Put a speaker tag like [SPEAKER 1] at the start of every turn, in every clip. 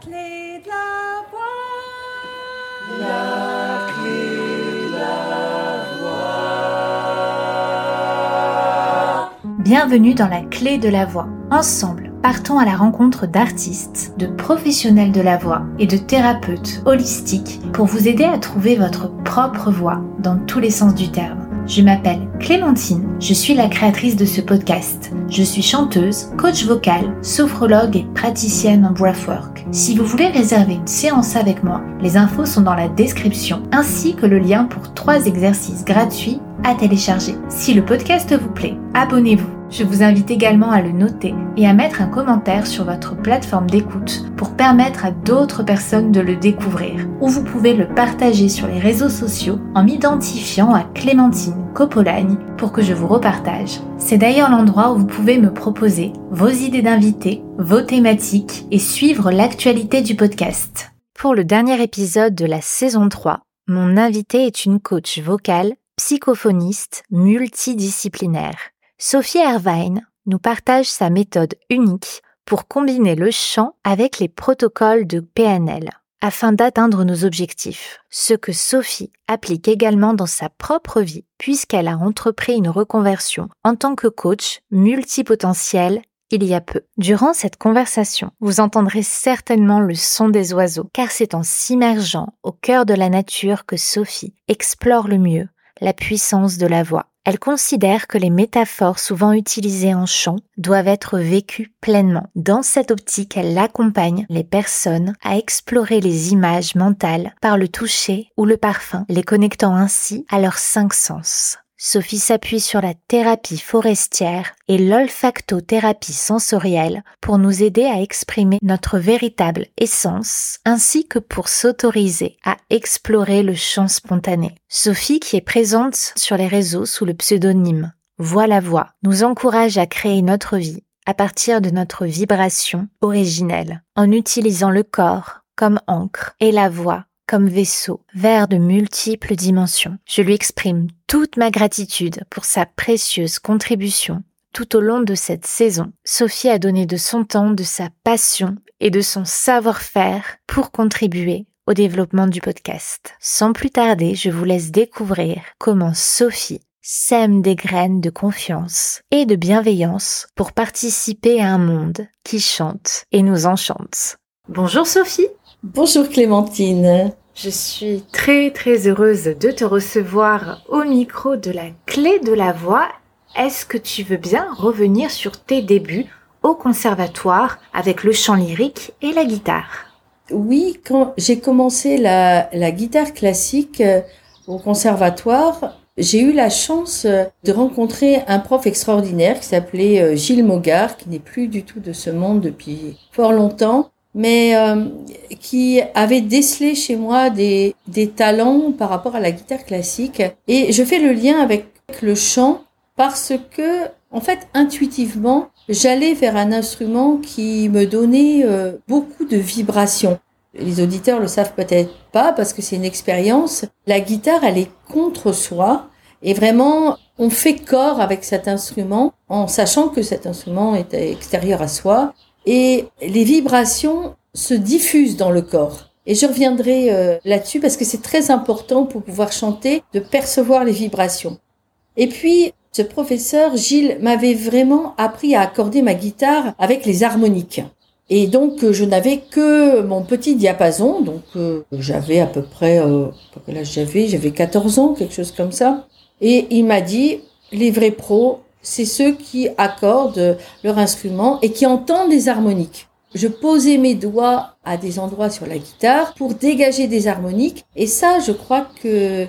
[SPEAKER 1] clé de la voix.
[SPEAKER 2] La clé de la voix.
[SPEAKER 3] Bienvenue dans la clé de la voix. Ensemble, partons à la rencontre d'artistes, de professionnels de la voix et de thérapeutes holistiques pour vous aider à trouver votre propre voix dans tous les sens du terme. Je m'appelle Clémentine, je suis la créatrice de ce podcast. Je suis chanteuse, coach vocal, sophrologue et praticienne en breathwork. Si vous voulez réserver une séance avec moi, les infos sont dans la description, ainsi que le lien pour trois exercices gratuits à télécharger. Si le podcast vous plaît, abonnez-vous. Je vous invite également à le noter et à mettre un commentaire sur votre plateforme d'écoute pour permettre à d'autres personnes de le découvrir. Ou vous pouvez le partager sur les réseaux sociaux en m'identifiant à Clémentine Copolagne pour que je vous repartage. C'est d'ailleurs l'endroit où vous pouvez me proposer vos idées d'invités, vos thématiques et suivre l'actualité du podcast. Pour le dernier épisode de la saison 3, mon invité est une coach vocale, psychophoniste, multidisciplinaire. Sophie Ervine nous partage sa méthode unique pour combiner le chant avec les protocoles de PNL afin d'atteindre nos objectifs, ce que Sophie applique également dans sa propre vie puisqu'elle a entrepris une reconversion en tant que coach multipotentiel il y a peu. Durant cette conversation, vous entendrez certainement le son des oiseaux, car c'est en s'immergeant au cœur de la nature que Sophie explore le mieux la puissance de la voix. Elle considère que les métaphores souvent utilisées en chant doivent être vécues pleinement. Dans cette optique, elle accompagne les personnes à explorer les images mentales par le toucher ou le parfum, les connectant ainsi à leurs cinq sens. Sophie s'appuie sur la thérapie forestière et l'olfactothérapie sensorielle pour nous aider à exprimer notre véritable essence ainsi que pour s'autoriser à explorer le chant spontané. Sophie, qui est présente sur les réseaux sous le pseudonyme Voix la voix, nous encourage à créer notre vie à partir de notre vibration originelle en utilisant le corps comme encre et la voix comme vaisseau vers de multiples dimensions. Je lui exprime toute ma gratitude pour sa précieuse contribution tout au long de cette saison. Sophie a donné de son temps, de sa passion et de son savoir-faire pour contribuer au développement du podcast. Sans plus tarder, je vous laisse découvrir comment Sophie sème des graines de confiance et de bienveillance pour participer à un monde qui chante et nous enchante. Bonjour Sophie
[SPEAKER 2] Bonjour Clémentine.
[SPEAKER 3] Je suis très très heureuse de te recevoir au micro de la clé de la voix. Est-ce que tu veux bien revenir sur tes débuts au conservatoire avec le chant lyrique et la guitare?
[SPEAKER 2] Oui, quand j'ai commencé la, la, guitare classique euh, au conservatoire, j'ai eu la chance euh, de rencontrer un prof extraordinaire qui s'appelait euh, Gilles Mogard, qui n'est plus du tout de ce monde depuis fort longtemps mais euh, qui avait décelé chez moi des, talents par rapport à la guitare classique. Et je fais le lien avec le chant parce que, en fait, intuitivement, j'allais vers un instrument qui me donnait euh, beaucoup de vibrations. Les auditeurs le savent peut-être pas parce que c'est une expérience. La guitare, elle est contre soi et vraiment, on fait corps avec cet instrument en sachant que cet instrument est extérieur à soi et les vibrations se diffusent dans le corps. Et je reviendrai euh, là-dessus parce que c'est très important pour pouvoir chanter de percevoir les vibrations. Et puis, ce professeur, Gilles, m'avait vraiment appris à accorder ma guitare avec les harmoniques. Et donc, euh, je n'avais que mon petit diapason. Donc, euh, j'avais à peu près, euh, âge j'avais? J'avais 14 ans, quelque chose comme ça. Et il m'a dit, les vrais pros, c'est ceux qui accordent leur instrument et qui entendent les harmoniques. Je posais mes doigts à des endroits sur la guitare pour dégager des harmoniques et ça, je crois que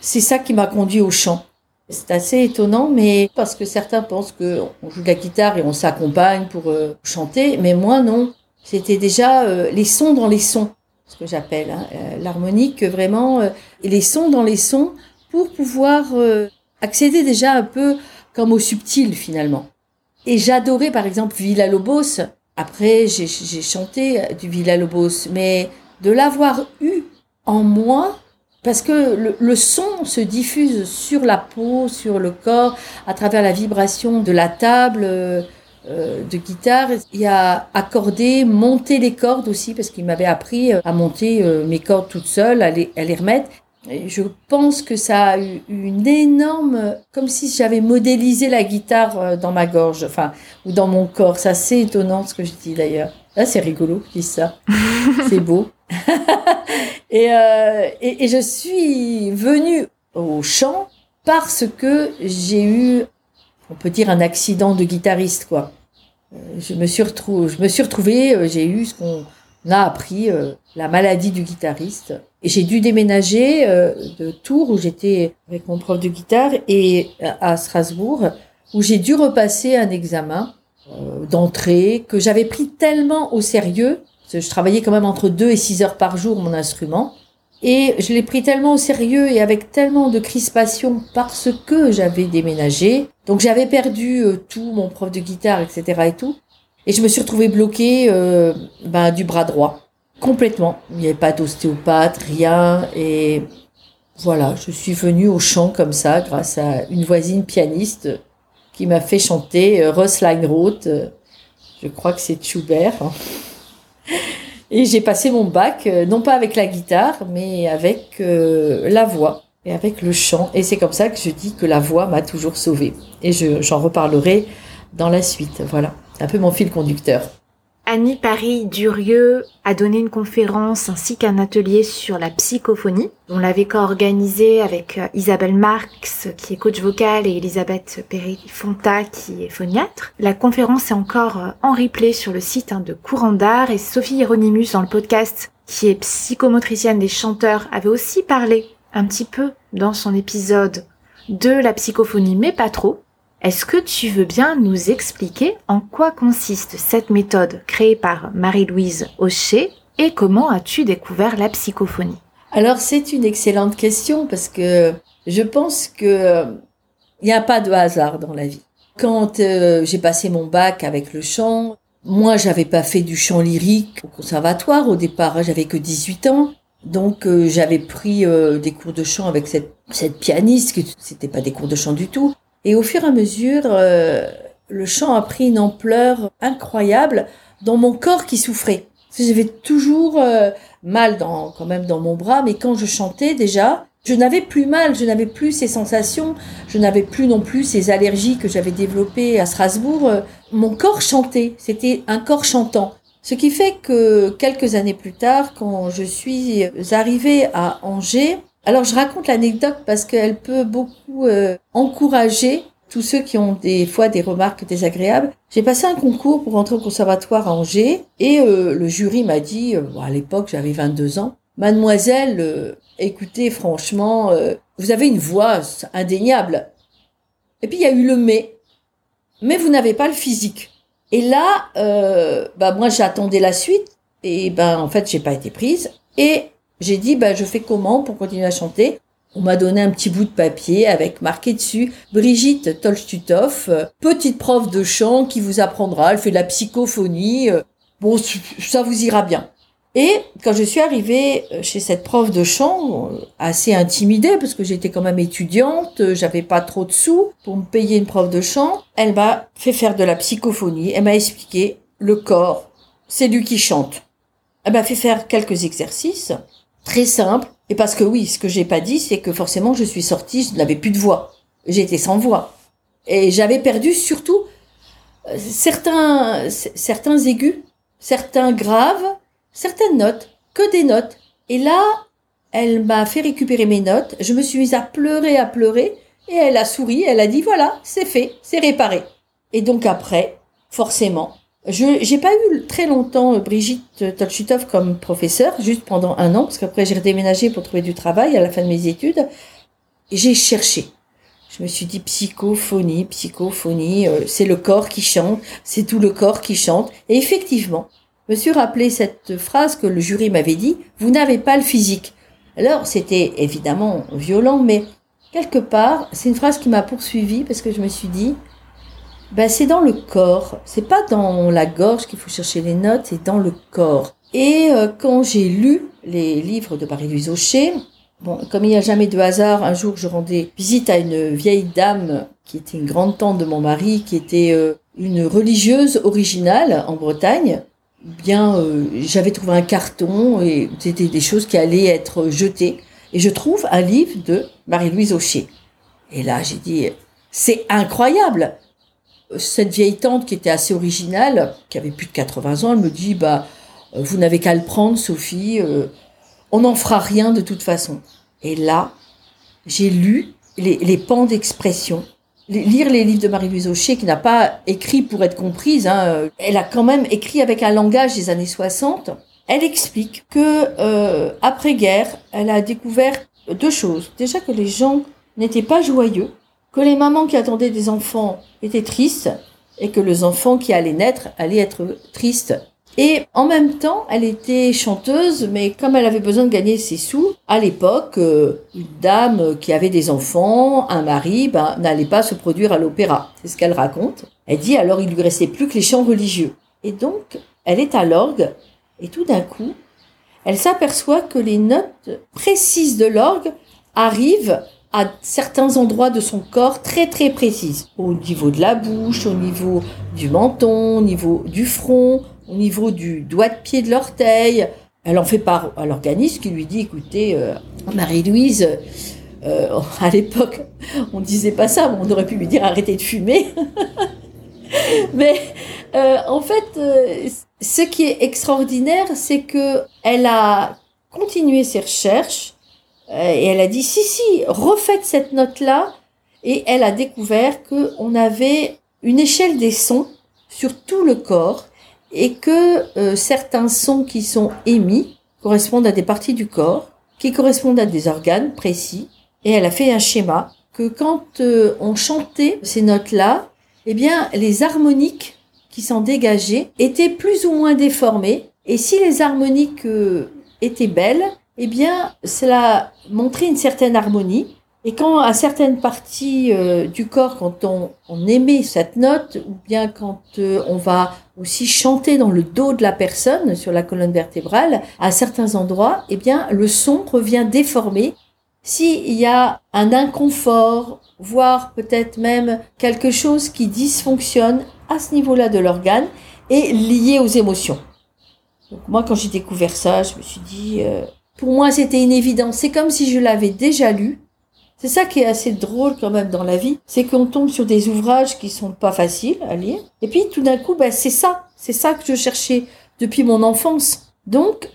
[SPEAKER 2] c'est ça qui m'a conduit au chant. C'est assez étonnant, mais parce que certains pensent qu'on joue de la guitare et on s'accompagne pour euh, chanter, mais moi non. C'était déjà euh, les sons dans les sons, ce que j'appelle hein, euh, l'harmonique, vraiment les sons dans les sons pour pouvoir accéder déjà un peu comme au subtil finalement. Et j'adorais par exemple Villa Lobos. Après, j'ai chanté du Villa Lobos, mais de l'avoir eu en moi, parce que le, son se diffuse sur la peau, sur le corps, à travers la vibration de la table, euh, euh, de guitare. Il a accorder, monter les cordes aussi, parce qu'il m'avait appris à monter mes cordes toute seule, les, à les remettre. Et je pense que ça a eu une énorme, comme si j'avais modélisé la guitare dans ma gorge, enfin, ou dans mon corps. C'est assez étonnant ce que je dis d'ailleurs. Là, c'est rigolo, je dis ça. c'est beau. et, euh, et, et, je suis venue au chant parce que j'ai eu, on peut dire, un accident de guitariste, quoi. Euh, je me suis retrouvée, je me suis retrouvée, euh, j'ai eu ce qu'on a appris, euh, la maladie du guitariste. Et j'ai dû déménager de Tours, où j'étais avec mon prof de guitare, et à Strasbourg, où j'ai dû repasser un examen d'entrée que j'avais pris tellement au sérieux je travaillais quand même entre 2 et 6 heures par jour mon instrument. Et je l'ai pris tellement au sérieux et avec tellement de crispation parce que j'avais déménagé. Donc j'avais perdu euh, tout, mon prof de guitare, etc. et tout. Et je me suis retrouvée bloquée euh, ben, du bras droit. Complètement. Il n'y avait pas d'ostéopathe, rien. Et voilà, je suis venue au chant comme ça grâce à une voisine pianiste qui m'a fait chanter euh, Roth. Je crois que c'est Schubert. Hein. Et j'ai passé mon bac, euh, non pas avec la guitare, mais avec euh, la voix et avec le chant. Et c'est comme ça que je dis que la voix m'a toujours sauvée. Et j'en reparlerai dans la suite. Voilà, un peu mon fil conducteur.
[SPEAKER 3] Annie Paris-Durieux a donné une conférence ainsi qu'un atelier sur la psychophonie. On l'avait co-organisé avec euh, Isabelle Marx, qui est coach vocal, et Elisabeth Perry-Fonta, qui est phoniatre. La conférence est encore euh, en replay sur le site hein, de Courant d'Art, et Sophie Hieronymus, dans le podcast, qui est psychomotricienne des chanteurs, avait aussi parlé un petit peu dans son épisode de la psychophonie, mais pas trop. Est-ce que tu veux bien nous expliquer en quoi consiste cette méthode créée par Marie-Louise Aucher et comment as-tu découvert la psychophonie?
[SPEAKER 2] Alors c'est une excellente question parce que je pense que il n'y a pas de hasard dans la vie. Quand euh, j'ai passé mon bac avec le chant, moi j'avais pas fait du chant lyrique au conservatoire au départ, j'avais que 18 ans. Donc euh, j'avais pris euh, des cours de chant avec cette, cette pianiste, qui c'était pas des cours de chant du tout. Et au fur et à mesure, euh, le chant a pris une ampleur incroyable dans mon corps qui souffrait. J'avais toujours euh, mal dans, quand même dans mon bras, mais quand je chantais déjà, je n'avais plus mal, je n'avais plus ces sensations, je n'avais plus non plus ces allergies que j'avais développées à Strasbourg. Mon corps chantait, c'était un corps chantant. Ce qui fait que quelques années plus tard, quand je suis arrivée à Angers, alors je raconte l'anecdote parce qu'elle peut beaucoup euh, encourager tous ceux qui ont des fois des remarques désagréables. J'ai passé un concours pour entrer au conservatoire à Angers et euh, le jury m'a dit, euh, à l'époque j'avais 22 ans, mademoiselle, écoutez franchement, vous avez une voix indéniable. Et puis il y a eu le mais, mais vous n'avez pas le physique. Et là, bah moi j'attendais la suite et ben en fait j'ai pas été prise et j'ai dit, bah, je fais comment pour continuer à chanter? On m'a donné un petit bout de papier avec marqué dessus Brigitte Tolstutov, euh, petite prof de chant qui vous apprendra, elle fait de la psychophonie. Euh, bon, ça vous ira bien. Et quand je suis arrivée euh, chez cette prof de chant, assez intimidée parce que j'étais quand même étudiante, j'avais pas trop de sous pour me payer une prof de chant, elle m'a fait faire de la psychophonie, elle m'a expliqué le corps, c'est lui qui chante. Elle m'a fait faire quelques exercices très simple. Et parce que oui, ce que j'ai pas dit, c'est que forcément je suis sortie, je n'avais plus de voix. J'étais sans voix. Et j'avais perdu surtout euh, certains, certains aigus, certains graves, certaines notes, que des notes. Et là, elle m'a fait récupérer mes notes. Je me suis mise à pleurer, à pleurer. Et elle a souri, elle a dit voilà, c'est fait, c'est réparé. Et donc après, forcément, je j'ai pas eu très longtemps euh, Brigitte Tolchutov comme professeur, juste pendant un an, parce qu'après j'ai redéménagé pour trouver du travail à la fin de mes études. J'ai cherché. Je me suis dit psychophonie, psychophonie, euh, c'est le corps qui chante, c'est tout le corps qui chante. Et effectivement, je me suis rappelé cette phrase que le jury m'avait dit, vous n'avez pas le physique. Alors c'était évidemment violent, mais quelque part, c'est une phrase qui m'a poursuivi parce que je me suis dit, ben, c'est dans le corps. C'est pas dans la gorge qu'il faut chercher les notes, c'est dans le corps. Et euh, quand j'ai lu les livres de Marie-Louise Aucher, bon, comme il n'y a jamais de hasard, un jour je rendais visite à une vieille dame qui était une grande tante de mon mari, qui était euh, une religieuse originale en Bretagne. Bien, euh, j'avais trouvé un carton et c'était des choses qui allaient être jetées. Et je trouve un livre de Marie-Louise Aucher. Et là, j'ai dit, c'est incroyable. Cette vieille tante qui était assez originale, qui avait plus de 80 ans, elle me dit, bah, vous n'avez qu'à le prendre, Sophie. Euh, on n'en fera rien de toute façon. Et là, j'ai lu les, pans d'expression lire les livres de Marie-Louise Aucher, qui n'a pas écrit pour être comprise, hein, elle a quand même écrit avec un langage des années 60. Elle explique que euh, après-guerre, elle a découvert deux choses. Déjà que les gens n'étaient pas joyeux, que les mamans qui attendaient des enfants étaient tristes, et que les enfants qui allaient naître allaient être tristes. Et en même temps, elle était chanteuse, mais comme elle avait besoin de gagner ses sous, à l'époque, euh, une dame qui avait des enfants, un mari, ben, n'allait pas se produire à l'opéra. C'est ce qu'elle raconte. Elle dit alors il lui restait plus que les chants religieux. Et donc, elle est à l'orgue, et tout d'un coup, elle s'aperçoit que les notes précises de l'orgue arrivent à certains endroits de son corps très très précises. Au niveau de la bouche, au niveau du menton, au niveau du front, au niveau du doigt de pied de l'orteil. Elle en fait part à l'organisme qui lui dit, écoutez, euh, Marie-Louise, euh, à l'époque, on disait pas ça, on aurait pu lui dire arrêtez de fumer. mais euh, en fait, ce qui est extraordinaire, c'est que elle a continué ses recherches et elle a dit si si, refaites cette note là, et elle a découvert que on avait une échelle des sons sur tout le corps et que euh, certains sons qui sont émis correspondent à des parties du corps, qui correspondent à des organes précis, et elle a fait un schéma que quand euh, on chantait ces notes-là, eh bien les harmoniques qui s'en dégageaient étaient plus ou moins déformées, et si les harmoniques euh, étaient belles, eh bien cela montrait une certaine harmonie, et quand à certaines parties euh, du corps, quand on, on, émet cette note, ou bien quand euh, on va aussi chanter dans le dos de la personne, sur la colonne vertébrale, à certains endroits, eh bien le son revient déformé. S'il y a un inconfort, voire peut-être même quelque chose qui dysfonctionne à ce niveau-là de l'organe, est lié aux émotions. Moi, quand j'ai découvert ça, je me suis dit, euh, pour moi, c'était une évidence. C'est comme si je l'avais déjà lu c'est ça qui est assez drôle quand même dans la vie, c'est qu'on tombe sur des ouvrages qui sont pas faciles à lire. Et puis tout d'un coup, ben, c'est ça, c'est ça que je cherchais depuis mon enfance. Donc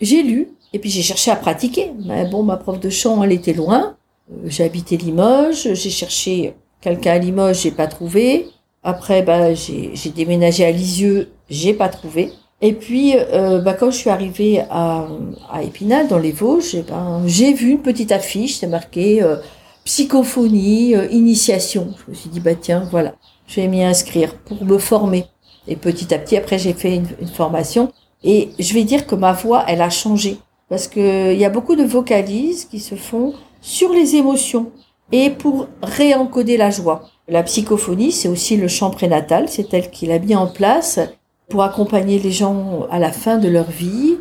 [SPEAKER 2] j'ai lu et puis j'ai cherché à pratiquer. Mais bon, ma prof de chant, elle était loin. Euh, habité Limoges, j'ai cherché quelqu'un à Limoges, j'ai pas trouvé. Après, ben, j'ai déménagé à Lisieux, j'ai pas trouvé. Et puis, euh, bah, quand je suis arrivée à, à Épinal, dans les Vosges, eh ben, j'ai vu une petite affiche, c'est marqué euh, psychophonie, euh, initiation. Je me suis dit, bah tiens, voilà, je vais m'y inscrire pour me former. Et petit à petit, après, j'ai fait une, une, formation. Et je vais dire que ma voix, elle a changé. Parce que il y a beaucoup de vocalises qui se font sur les émotions et pour réencoder la joie. La psychophonie, c'est aussi le chant prénatal, c'est elle qui l'a mis en place pour accompagner les gens à la fin de leur vie,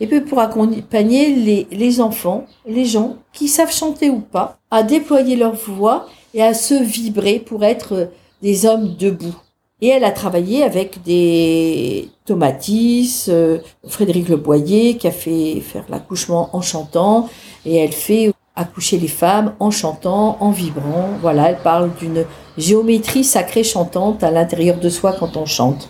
[SPEAKER 2] et puis pour accompagner les, les enfants, les gens qui savent chanter ou pas, à déployer leur voix et à se vibrer pour être des hommes debout. Et elle a travaillé avec des Tomatis, euh, Frédéric Le Boyer, qui a fait faire l'accouchement en chantant, et elle fait accoucher les femmes en chantant, en vibrant. Voilà, elle parle d'une géométrie sacrée chantante à l'intérieur de soi quand on chante.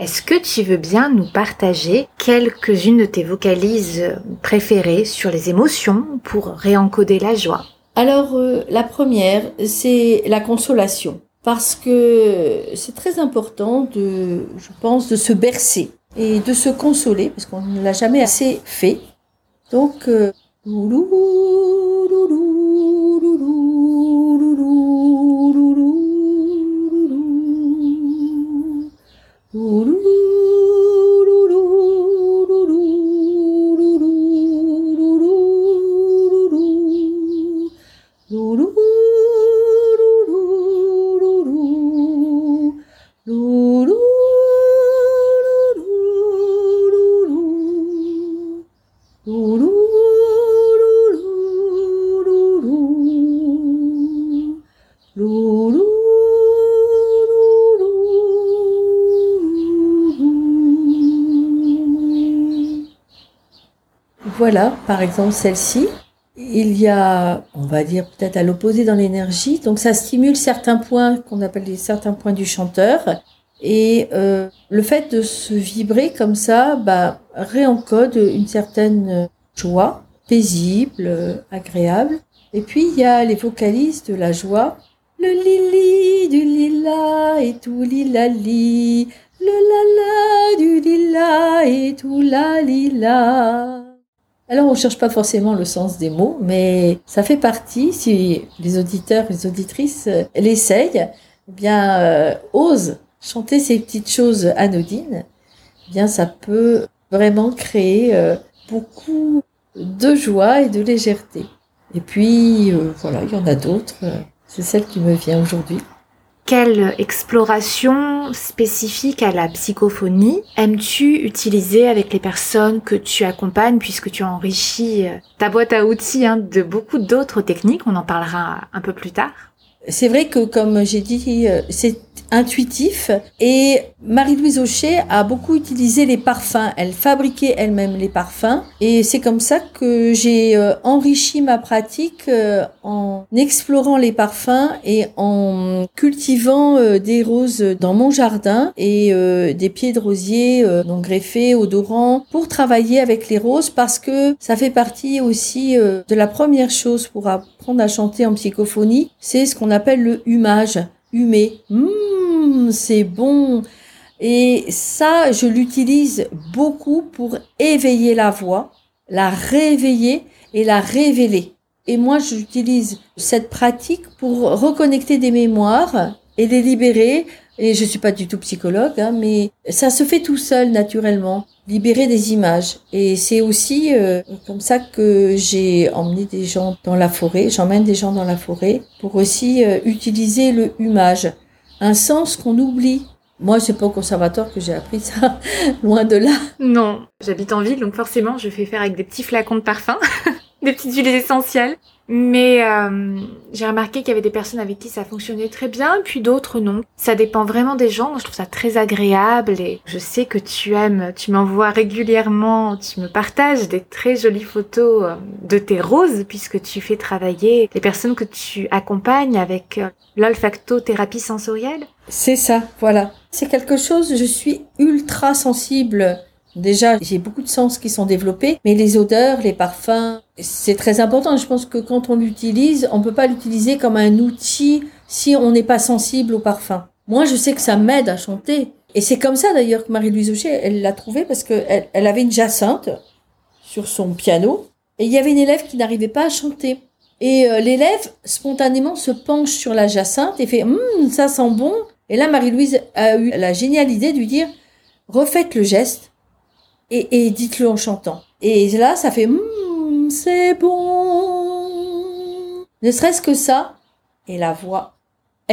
[SPEAKER 3] Est-ce que tu veux bien nous partager quelques-unes de tes vocalises préférées sur les émotions pour réencoder la joie
[SPEAKER 2] Alors, la première, c'est la consolation. Parce que c'est très important de, je pense, de se bercer et de se consoler, parce qu'on ne l'a jamais assez fait. Donc. Par exemple celle-ci. Il y a, on va dire peut-être à l'opposé dans l'énergie, donc ça stimule certains points qu'on appelle les certains points du chanteur. Et euh, le fait de se vibrer comme ça, bah, réencode une certaine joie, paisible, agréable. Et puis il y a les vocalises de la joie. Le lili du lilas et tout lilali, le lala du lilas et tout la lila. Alors on cherche pas forcément le sens des mots, mais ça fait partie, si les auditeurs les auditrices euh, l'essayent, eh bien euh, osent chanter ces petites choses anodines, eh bien ça peut vraiment créer euh, beaucoup de joie et de légèreté. Et puis voilà, il y en a d'autres. C'est celle qui me vient aujourd'hui.
[SPEAKER 3] Quelle exploration spécifique à la psychophonie aimes-tu utiliser avec les personnes que tu accompagnes puisque tu enrichis euh, ta boîte à outils hein, de beaucoup d'autres techniques? On en parlera un peu plus tard.
[SPEAKER 2] C'est vrai que, comme j'ai dit, euh, c'est intuitif. Et Marie-Louise Aucher a beaucoup utilisé les parfums. Elle fabriquait elle-même les parfums. Et c'est comme ça que j'ai euh, enrichi ma pratique euh, en explorant les parfums et en cultivant euh, des roses dans mon jardin et des pieds de rosier donc greffés, odorants, pour travailler avec les roses parce que ça fait partie aussi de la première chose pour apprendre à chanter en psychophonie, c'est ce qu'on appelle le humage humer. Mmh, c'est bon. Et ça, je l'utilise beaucoup pour éveiller la voix, la réveiller et la révéler. Et moi, j'utilise cette pratique pour reconnecter des mémoires et les libérer. Et je suis pas du tout psychologue, hein, mais ça se fait tout seul naturellement, libérer des images. Et c'est aussi euh, comme ça que j'ai emmené des gens dans la forêt. J'emmène des gens dans la forêt pour aussi euh, utiliser le humage, un sens qu'on oublie. Moi, c'est pas au conservatoire que j'ai appris ça, loin de là.
[SPEAKER 3] Non, j'habite en ville, donc forcément, je fais faire avec des petits flacons de parfum, des petites huiles essentielles. Mais euh, j'ai remarqué qu'il y avait des personnes avec qui ça fonctionnait très bien, puis d'autres non. Ça dépend vraiment des gens. Je trouve ça très agréable et je sais que tu aimes, tu m'envoies régulièrement, tu me partages des très jolies photos euh, de tes roses puisque tu fais travailler les personnes que tu accompagnes avec euh, l'olfactothérapie sensorielle.
[SPEAKER 2] C'est ça, voilà. C'est quelque chose, je suis ultra sensible Déjà, j'ai beaucoup de sens qui sont développés, mais les odeurs, les parfums, c'est très important. Je pense que quand on l'utilise, on peut pas l'utiliser comme un outil si on n'est pas sensible aux parfums. Moi, je sais que ça m'aide à chanter. Et c'est comme ça d'ailleurs que Marie-Louise Aucher, elle l'a trouvé parce qu'elle elle avait une jacinthe sur son piano et il y avait une élève qui n'arrivait pas à chanter. Et euh, l'élève, spontanément, se penche sur la jacinthe et fait hum, ça sent bon ». Et là, Marie-Louise a eu la géniale idée de lui dire « Refaites le geste et, dites-le en chantant. Et là, ça fait mmm, c'est bon. Ne serait-ce que ça, et la voix,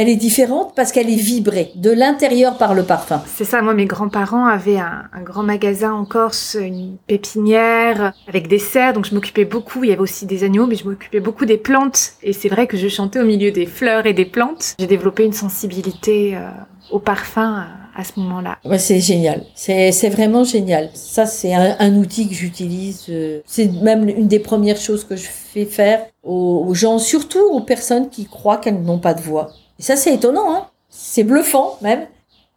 [SPEAKER 2] elle est différente parce qu'elle est vibrée de l'intérieur par le parfum.
[SPEAKER 3] C'est ça, moi mes grands-parents avaient un, grand magasin en Corse, une pépinière avec des serres, donc je m'occupais beaucoup, il y avait aussi des agneaux, mais je m'occupais beaucoup des plantes. Et c'est vrai que je chantais au milieu des fleurs et des plantes. J'ai développé une sensibilité euh, au parfum à ce moment-là.
[SPEAKER 2] C'est génial. C'est, vraiment génial. Ça, c'est un, outil que j'utilise. Euh, c'est même une des premières choses que je fais faire aux, gens, surtout aux personnes qui croient qu'elles n'ont pas de voix. Et ça, c'est étonnant, hein. C'est bluffant, même.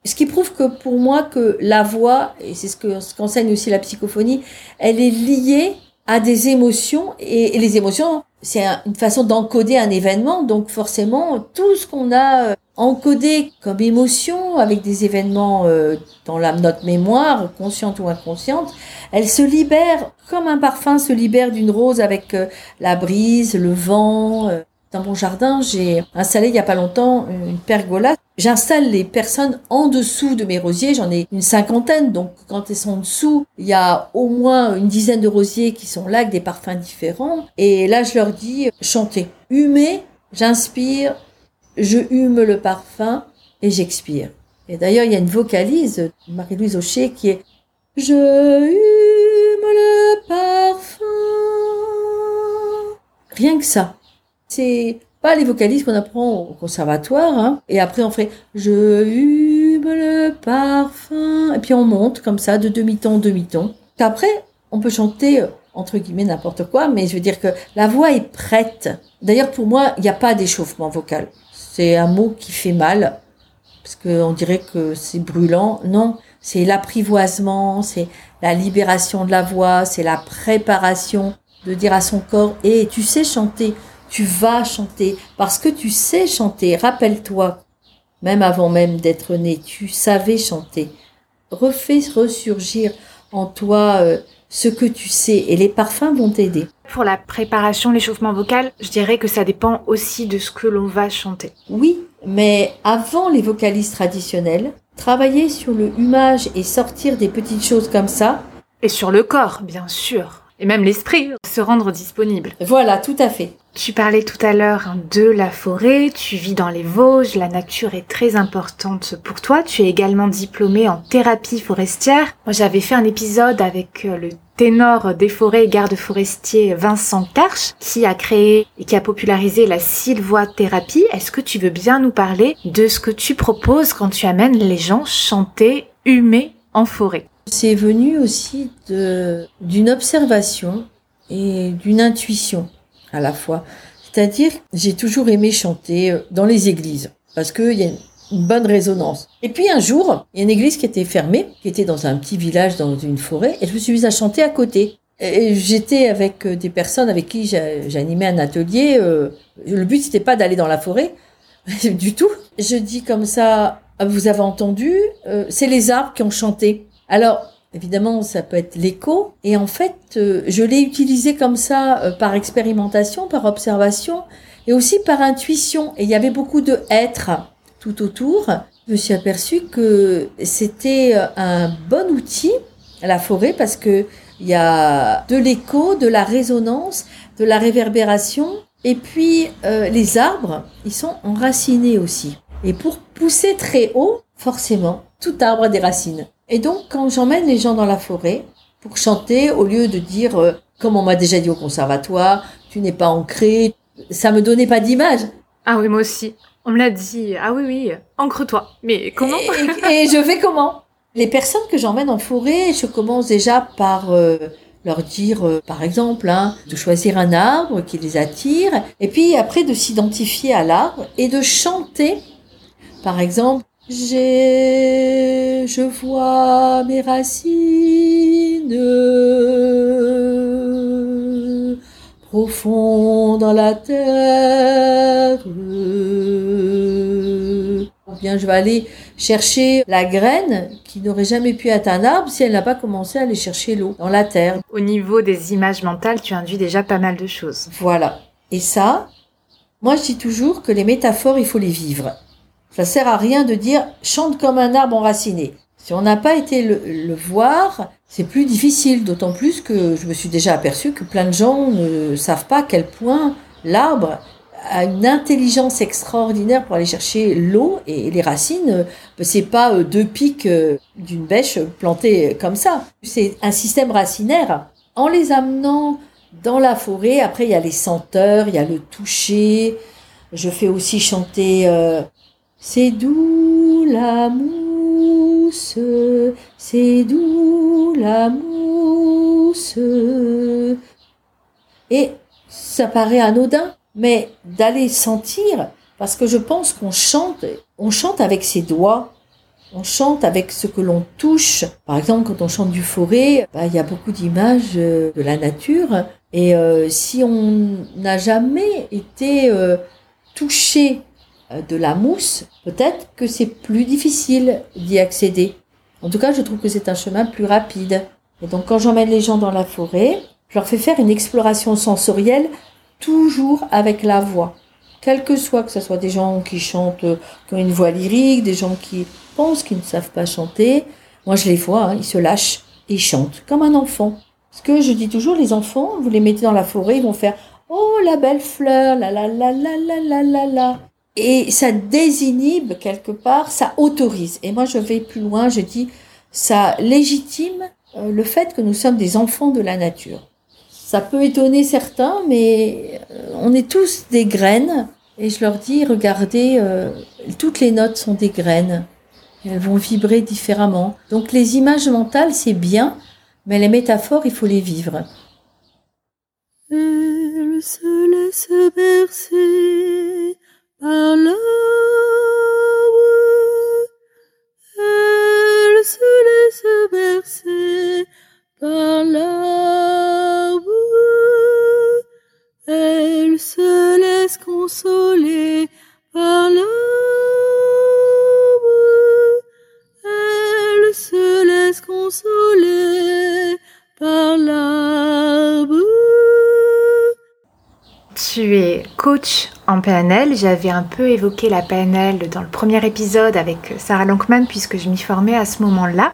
[SPEAKER 2] Ce qui prouve que pour moi, que la voix, et c'est ce que ce qu'enseigne aussi la psychophonie, elle est liée à des émotions. Et les émotions, c'est une façon d'encoder un événement. Donc forcément, tout ce qu'on a euh, encodé comme émotion avec des événements euh, dans notre mémoire, consciente ou inconsciente, elle se libère comme un parfum se libère d'une rose avec euh, la brise, le vent. Dans mon jardin, j'ai installé il y a pas longtemps une pergola. J'installe les personnes en dessous de mes rosiers. J'en ai une cinquantaine, donc quand elles sont en dessous, il y a au moins une dizaine de rosiers qui sont là avec des parfums différents. Et là, je leur dis chantez, humez, j'inspire, je hume le parfum et j'expire. Et d'ailleurs, il y a une vocalise, Marie-Louise Aucher, qui est Je hume le parfum. Rien que ça. C'est pas les vocalises qu'on apprend au conservatoire, hein. Et après, on fait Je hume le parfum. Et puis on monte comme ça, de demi-ton en demi-ton. Après, on peut chanter entre guillemets n'importe quoi, mais je veux dire que la voix est prête. D'ailleurs, pour moi, il n'y a pas d'échauffement vocal. C'est un mot qui fait mal, parce qu'on dirait que c'est brûlant. Non, c'est l'apprivoisement, c'est la libération de la voix, c'est la préparation de dire à son corps, et tu sais chanter, tu vas chanter, parce que tu sais chanter. Rappelle-toi, même avant même d'être né, tu savais chanter. Refais ressurgir en toi euh, ce que tu sais et les parfums vont t'aider.
[SPEAKER 3] Pour la préparation, l'échauffement vocal, je dirais que ça dépend aussi de ce que l'on va chanter.
[SPEAKER 2] Oui, mais avant les vocalistes traditionnels, travailler sur le humage et sortir des petites choses comme ça.
[SPEAKER 3] Et sur le corps, bien sûr. Et même l'esprit, se rendre disponible.
[SPEAKER 2] Voilà, tout à fait.
[SPEAKER 3] Tu parlais tout à l'heure de la forêt, tu vis dans les Vosges, la nature est très importante pour toi. Tu es également diplômé en thérapie forestière. Moi, j'avais fait un épisode avec euh, le ténor des forêts et garde forestier Vincent Karch, qui a créé et qui a popularisé la sylvoithérapie. Est-ce que tu veux bien nous parler de ce que tu proposes quand tu amènes les gens chanter, humer en forêt?
[SPEAKER 2] C'est venu aussi d'une observation et d'une intuition à la fois. C'est-à-dire, j'ai toujours aimé chanter euh, dans les églises parce qu'il y a une bonne résonance. Et puis un jour, il y a une église qui était fermée, qui était dans un petit village, dans une forêt, et je me suis mise à chanter à côté. J'étais avec euh, des personnes avec qui j'animais un atelier. Euh, le but, c'était pas d'aller dans la forêt, du tout. Je dis comme ça, ah, vous avez entendu, c'est les arbres qui ont chanté. Alors, Évidemment, ça peut être l'écho. Et en fait, euh, je l'ai utilisé comme ça euh, par expérimentation, par observation et aussi par intuition. Et il y avait beaucoup de être tout autour. Je me suis aperçu que c'était euh, un bon outil, la forêt, parce que il y a de l'écho, de la résonance, de la réverbération. Et puis, les arbres, ils sont enracinés aussi. Et pour pousser très haut, forcément, tout arbre a des racines. Et donc, quand j'emmène les gens dans la forêt pour chanter, au lieu de dire, euh, comme on m'a déjà dit au conservatoire, tu n'es pas ancré, ça me donnait pas d'image.
[SPEAKER 3] Ah oui, moi aussi. On me l'a dit. Ah oui, oui, ancre-toi. Mais comment
[SPEAKER 2] et, je fais comment? Les personnes que j'emmène en forêt, je commence déjà par euh, leur dire, euh, par exemple, hein, de choisir un arbre qui les attire, et puis après de s'identifier à l'arbre et de chanter, par exemple, j'ai, je vois mes racines profondes dans la terre. Ou bien je vais aller chercher la graine qui n'aurait jamais pu être un arbre si elle n'a pas commencé à aller chercher l'eau dans la terre.
[SPEAKER 3] Au niveau des images mentales, tu induis déjà pas mal de choses.
[SPEAKER 2] Voilà. Et ça, moi je dis toujours que les métaphores, il faut les vivre. Ça sert à rien de dire chante comme un arbre enraciné. Si on n'a pas été le, voir, c'est plus difficile, d'autant plus que je me suis déjà aperçu que plein de gens ne savent pas à quel point l'arbre a une intelligence extraordinaire pour aller chercher l'eau et les racines. C'est pas euh, deux pics euh, d'une bêche plantées comme ça. C'est un système racinaire. En les amenant dans la forêt, après il y a les senteurs, il y a le toucher. Je fais aussi chanter euh, c'est doux la mousse, c'est doux la mousse. Et ça paraît anodin, mais d'aller sentir, parce que je pense qu'on chante, on chante avec ses doigts, on chante avec ce que l'on touche. Par exemple, quand on chante du forêt, bah, il y a beaucoup d'images euh, de la nature. Et euh, si on n'a jamais été euh, touché de la mousse, peut-être que c'est plus difficile d'y accéder. En tout cas, je trouve que c'est un chemin plus rapide. Et donc, quand j'emmène les gens dans la forêt, je leur fais faire une exploration sensorielle, toujours avec la voix. Quel que soit, que ce soit des gens qui chantent, qui ont une voix lyrique, des gens qui pensent qu'ils ne savent pas chanter. Moi, je les vois, hein, ils se lâchent et chantent comme un enfant. Parce que je dis toujours, les enfants, vous les mettez dans la forêt, ils vont faire Oh, la belle fleur, la la la la la la la la. Et ça désinhibe quelque part, ça autorise. Et moi, je vais plus loin, je dis, ça légitime euh, le fait que nous sommes des enfants de la nature. Ça peut étonner certains, mais euh, on est tous des graines. Et je leur dis, regardez, euh, toutes les notes sont des graines. Elles vont vibrer différemment. Donc les images mentales, c'est bien, mais les métaphores, il faut les vivre.
[SPEAKER 1] Par la Elle se laisse bercer par la Elle se laisse consoler par la Elle se laisse consoler par l'arbre.
[SPEAKER 3] Tu es coach en PNL. J'avais un peu évoqué la PNL dans le premier épisode avec Sarah Lankman puisque je m'y formais à ce moment-là.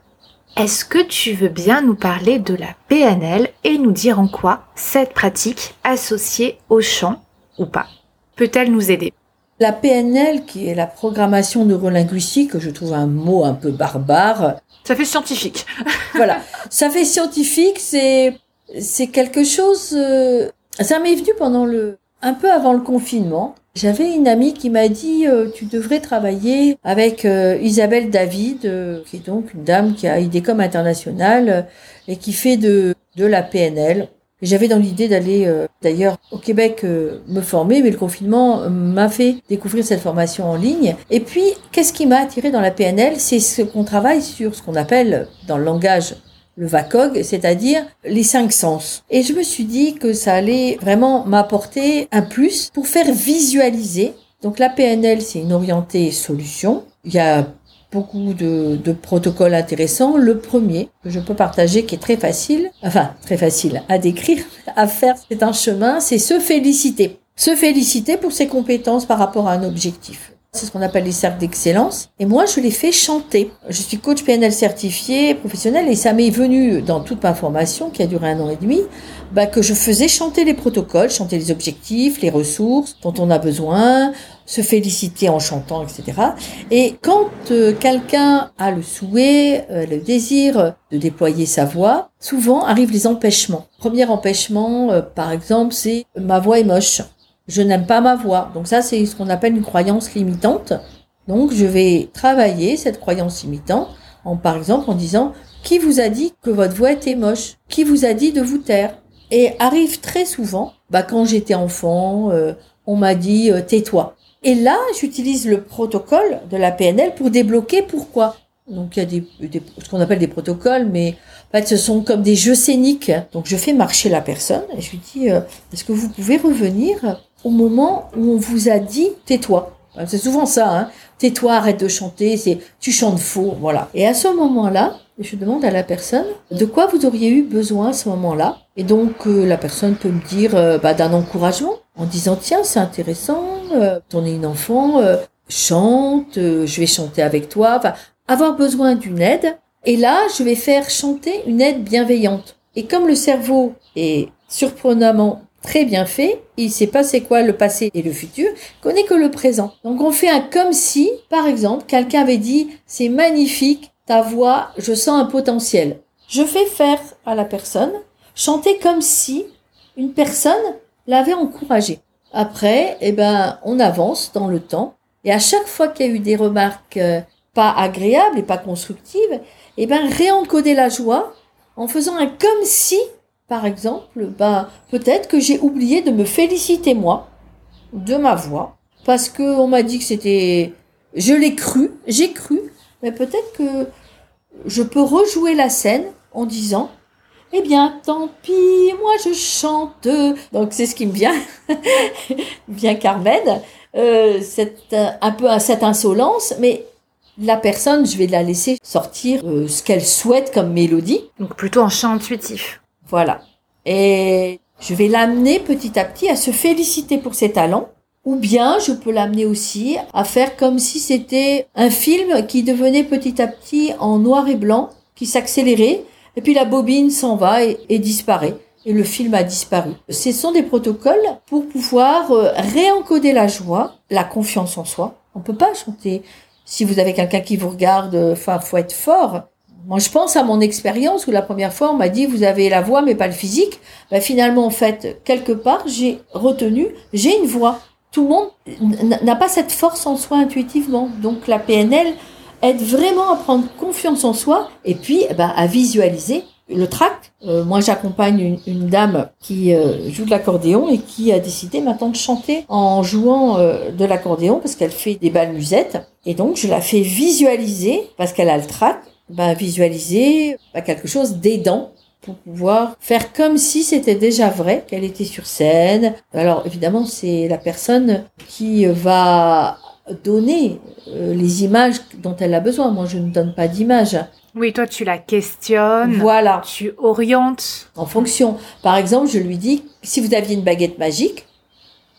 [SPEAKER 3] Est-ce que tu veux bien nous parler de la PNL et nous dire en quoi cette pratique associée au chant ou pas peut-elle nous aider?
[SPEAKER 2] La PNL, qui est la programmation neurolinguistique, que je trouve un mot un peu barbare,
[SPEAKER 3] Ça fait scientifique.
[SPEAKER 2] voilà, ça fait scientifique, c'est c'est quelque chose. euh, ça m'est venu pendant le un peu avant le confinement. J'avais une amie qui m'a dit euh, tu devrais travailler avec euh, Isabelle David, euh, qui est donc une dame qui a IDECOM international euh, et qui fait de de la PNL. J'avais dans l'idée d'aller euh, d'ailleurs au Québec euh, me former, mais le confinement m'a fait découvrir cette formation en ligne. Et puis, qu'est-ce qui m'a attiré dans la PNL C'est ce qu'on travaille sur ce qu'on appelle dans le langage le VACOG, c'est-à-dire les cinq sens. Et je me suis dit que ça allait vraiment m'apporter un plus pour faire visualiser. Donc la PNL, c'est une orientée solution. Il y a beaucoup de, de protocoles intéressants. Le premier que je peux partager, qui est très facile, enfin très facile à décrire, à faire, c'est un chemin, c'est se féliciter. Se féliciter pour ses compétences par rapport à un objectif. C'est ce qu'on appelle les cercles d'excellence. Et moi, je les fais chanter. Je suis coach PNL certifié, professionnel, et ça m'est venu dans toute ma formation, qui a duré un an et demi, bah, que je faisais chanter les protocoles, chanter les objectifs, les ressources dont on a besoin, se féliciter en chantant, etc. Et quand euh, quelqu'un a le souhait, euh, le désir de déployer sa voix, souvent arrivent les empêchements. Premier empêchement, euh, par exemple, c'est ma voix est moche. Je n'aime pas ma voix. Donc ça, c'est ce qu'on appelle une croyance limitante. Donc je vais travailler cette croyance limitante en, par exemple, en disant qui vous a dit que votre voix était moche? Qui vous a dit de vous taire? Et arrive très souvent, bah, quand j'étais enfant, euh, on m'a dit euh, tais-toi. Et là, j'utilise le protocole de la PNL pour débloquer pourquoi. Donc il y a des, des- ce qu'on appelle des protocoles, mais en fait ce sont comme des jeux scéniques. Donc je fais marcher la personne et je lui dis euh, est-ce que vous pouvez revenir au moment où on vous a dit tais-toi C'est souvent ça, hein. tais-toi, arrête de chanter, c'est tu chantes faux, voilà. Et à ce moment-là, je demande à la personne de quoi vous auriez eu besoin à ce moment-là? Et donc euh, la personne peut me dire euh, bah, d'un encouragement en disant tiens c'est intéressant, euh, t'en es une enfant, euh, chante, euh, je vais chanter avec toi. Enfin, avoir besoin d'une aide. Et là, je vais faire chanter une aide bienveillante. Et comme le cerveau est surprenamment très bien fait, il sait pas c'est quoi le passé et le futur, connaît que le présent. Donc on fait un comme si, par exemple, quelqu'un avait dit c'est magnifique, ta voix, je sens un potentiel. Je fais faire à la personne chanter comme si une personne l'avait encouragé. Après, eh ben, on avance dans le temps et à chaque fois qu'il y a eu des remarques euh, pas agréables et pas constructives, eh ben, réencoder la joie en faisant un comme si, par exemple, ben, peut-être que j'ai oublié de me féliciter moi de ma voix parce que on m'a dit que c'était, je l'ai cru, j'ai cru, mais peut-être que je peux rejouer la scène en disant eh bien, tant pis, moi je chante. Donc c'est ce qui me vient, bien Carmen, euh, euh, un peu cette insolence, mais la personne, je vais la laisser sortir euh, ce qu'elle souhaite comme mélodie.
[SPEAKER 3] Donc plutôt en chant intuitif.
[SPEAKER 2] Voilà. Et je vais l'amener petit à petit à se féliciter pour ses talents. Ou bien je peux l'amener aussi à faire comme si c'était un film qui devenait petit à petit en noir et blanc, qui s'accélérait, et puis la bobine s'en va et, et disparaît. Et le film a disparu. Ce sont des protocoles pour pouvoir euh, réencoder la joie, la confiance en soi. On peut pas chanter. Si vous avez quelqu'un qui vous regarde, euh, enfin, faut être fort. Moi, je pense à mon expérience où la première fois, on m'a dit, vous avez la voix, mais pas le physique. Ben, finalement, en fait, quelque part, j'ai retenu, j'ai une voix. Tout le monde n'a pas cette force en soi intuitivement. Donc, la PNL aide vraiment à prendre confiance en soi et puis, eh ben, à visualiser le tract. Euh, moi, j'accompagne une, une, dame qui euh, joue de l'accordéon et qui a décidé maintenant de chanter en jouant euh, de l'accordéon parce qu'elle fait des balles musettes. Et donc, je la fais visualiser parce qu'elle a le tract. Ben, visualiser ben, quelque chose d'aidant pour pouvoir faire comme si c'était déjà vrai qu'elle était sur scène. Alors évidemment, c'est la personne qui va donner les images dont elle a besoin. Moi, je ne donne pas d'images.
[SPEAKER 3] Oui, toi, tu la questionnes.
[SPEAKER 2] Voilà.
[SPEAKER 3] Tu orientes.
[SPEAKER 2] En fonction. Par exemple, je lui dis, si vous aviez une baguette magique,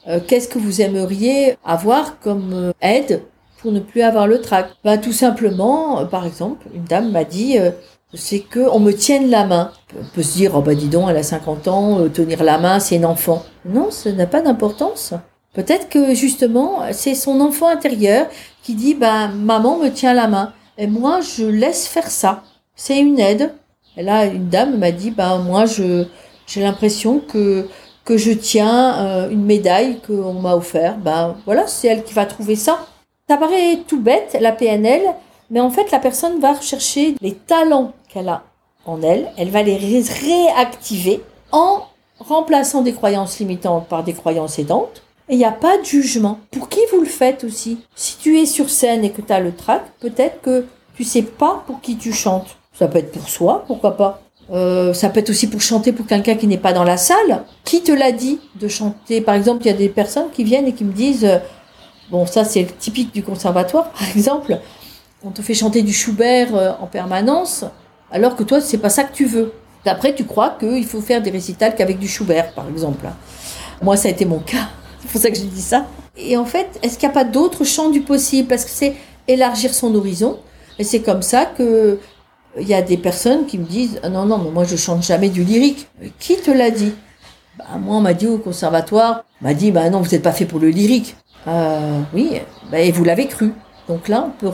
[SPEAKER 2] euh, qu'est-ce que vous aimeriez avoir comme euh, aide pour ne plus avoir le trac bah, Tout simplement, euh, par exemple, une dame m'a dit, c'est que on me tienne la main. On peut se dire, oh bah dis donc, elle a 50 ans, tenir la main, c'est un enfant. Non, ça n'a pas d'importance. Peut-être que justement, c'est son enfant intérieur qui dit, bah maman me tient la main. Et moi, je laisse faire ça. C'est une aide. Et là, une dame m'a dit, bah, moi, je, j'ai l'impression que, que je tiens euh, une médaille qu'on m'a offert. Ben voilà, c'est elle qui va trouver ça. Ça paraît tout bête, la PNL, mais en fait, la personne va rechercher les talents qu'elle a en elle. Elle va les réactiver en remplaçant des croyances limitantes par des croyances aidantes. Et il n'y a pas de jugement. Pour qui vous le faites aussi? Si tu es sur scène et que tu as le trac, peut-être que tu sais pas pour qui tu chantes. Ça peut être pour soi, pourquoi pas. Euh, ça peut être aussi pour chanter pour quelqu'un qui n'est pas dans la salle. Qui te l'a dit de chanter? Par exemple, il y a des personnes qui viennent et qui me disent, euh, bon ça c'est typique du conservatoire par exemple, on te fait chanter du Schubert euh, en permanence, alors que toi c'est pas ça que tu veux. D'après tu crois qu'il faut faire des récitals qu'avec du Schubert par exemple. Moi ça a été mon cas. C'est pour ça que je dis ça. Et en fait, est-ce qu'il n'y a pas d'autres champs du possible? Parce que c'est élargir son horizon. Et c'est comme ça que il y a des personnes qui me disent ah non non mais moi je chante jamais du lyrique. qui te l'a dit? Bah, moi on m'a dit au conservatoire, on m'a dit bah non vous n'êtes pas fait pour le lyrique. Euh, oui, bah, et vous l'avez cru. Donc là, on peut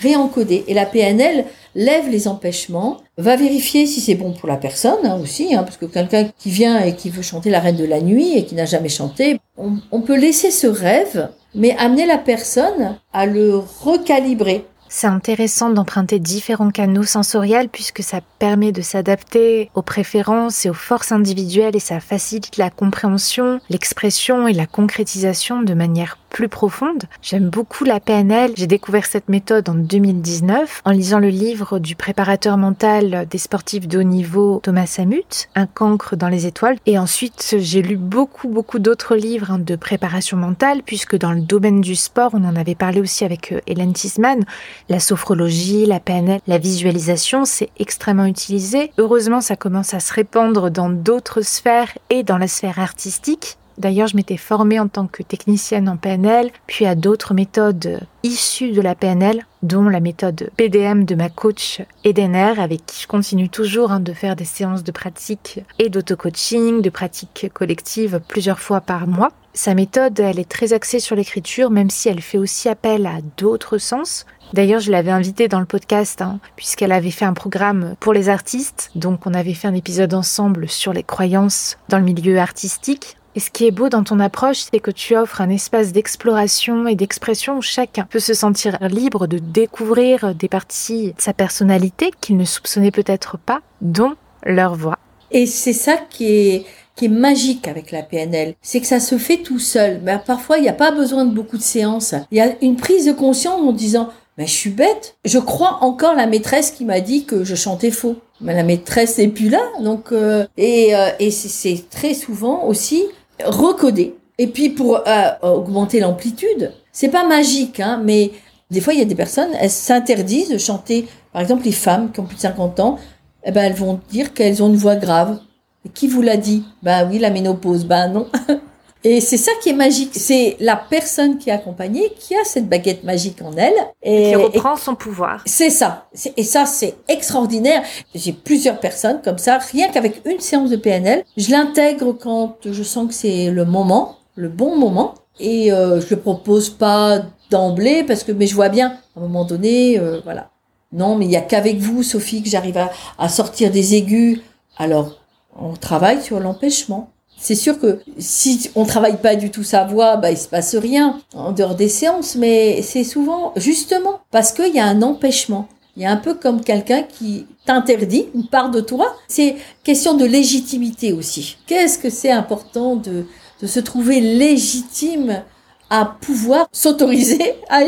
[SPEAKER 2] réencoder. Et la PNL lève les empêchements, va vérifier si c'est bon pour la personne hein, aussi, hein, parce que quelqu'un qui vient et qui veut chanter la Reine de la Nuit et qui n'a jamais chanté, on, on peut laisser ce rêve, mais amener la personne à le recalibrer.
[SPEAKER 3] C'est intéressant d'emprunter différents canaux sensoriels puisque ça permet de s'adapter aux préférences et aux forces individuelles et ça facilite la compréhension, l'expression et la concrétisation de manière plus profonde. J'aime beaucoup la PNL. J'ai découvert cette méthode en 2019 en lisant le livre du préparateur mental des sportifs de haut niveau Thomas Samut, Un cancre dans les étoiles. Et ensuite, j'ai lu beaucoup, beaucoup d'autres livres hein, de préparation mentale puisque dans le domaine du sport, on en avait parlé aussi avec euh, Hélène Tisman, la sophrologie, la PNL, la visualisation, c'est extrêmement utilisé. Heureusement, ça commence à se répandre dans d'autres sphères et dans la sphère artistique. D'ailleurs, je m'étais formée en tant que technicienne en PNL, puis à d'autres méthodes issues de la PNL, dont la méthode PDM de ma coach Edener, avec qui je continue toujours hein, de faire des séances de pratique et d'auto-coaching, de pratique collective plusieurs fois par mois. Sa méthode, elle est très axée sur l'écriture, même si elle fait aussi appel à d'autres sens. D'ailleurs, je l'avais invitée dans le podcast, hein, puisqu'elle avait fait un programme pour les artistes. Donc, on avait fait un épisode ensemble sur les croyances dans le milieu artistique. Et ce qui est beau dans ton approche, c'est que tu offres un espace d'exploration et d'expression où chacun peut se sentir libre de découvrir des parties de sa personnalité qu'il ne soupçonnait peut-être pas, dont leur voix.
[SPEAKER 2] Et c'est ça qui est, qui est magique avec la PNL, c'est que ça se fait tout seul. Mais parfois, il n'y a pas besoin de beaucoup de séances. Il y a une prise de conscience en disant, mais je suis bête. Je crois encore la maîtresse qui m'a dit que je chantais faux. Mais la maîtresse n'est plus là, donc euh, et, euh, et c'est très souvent aussi recoder. Et puis pour euh, augmenter l'amplitude, c'est pas magique, hein, mais des fois il y a des personnes, elles s'interdisent de chanter. Par exemple, les femmes qui ont plus de 50 ans, eh ben elles vont dire qu'elles ont une voix grave. Et qui vous l'a dit? Ben oui, la ménopause. Ben non. Et c'est ça qui est magique. C'est la personne qui est accompagnée qui a cette baguette magique en elle.
[SPEAKER 3] Et qui reprend son pouvoir.
[SPEAKER 2] C'est ça. Et ça, c'est extraordinaire. J'ai plusieurs personnes comme ça, rien qu'avec une séance de PNL. Je l'intègre quand je sens que c'est le moment, le bon moment. Et euh, je le propose pas d'emblée parce que, mais je vois bien, à un moment donné, euh, voilà. Non, mais il y a qu'avec vous, Sophie, que j'arrive à, à sortir des aigus. Alors, on travaille sur l'empêchement. C'est sûr que si on travaille pas du tout sa voix, bah, il se passe rien en dehors des séances, mais c'est souvent justement parce qu'il y a un empêchement. Il y a un peu comme quelqu'un qui t'interdit une part de toi. C'est question de légitimité aussi. Qu'est-ce que c'est important de, de se trouver légitime à pouvoir s'autoriser à,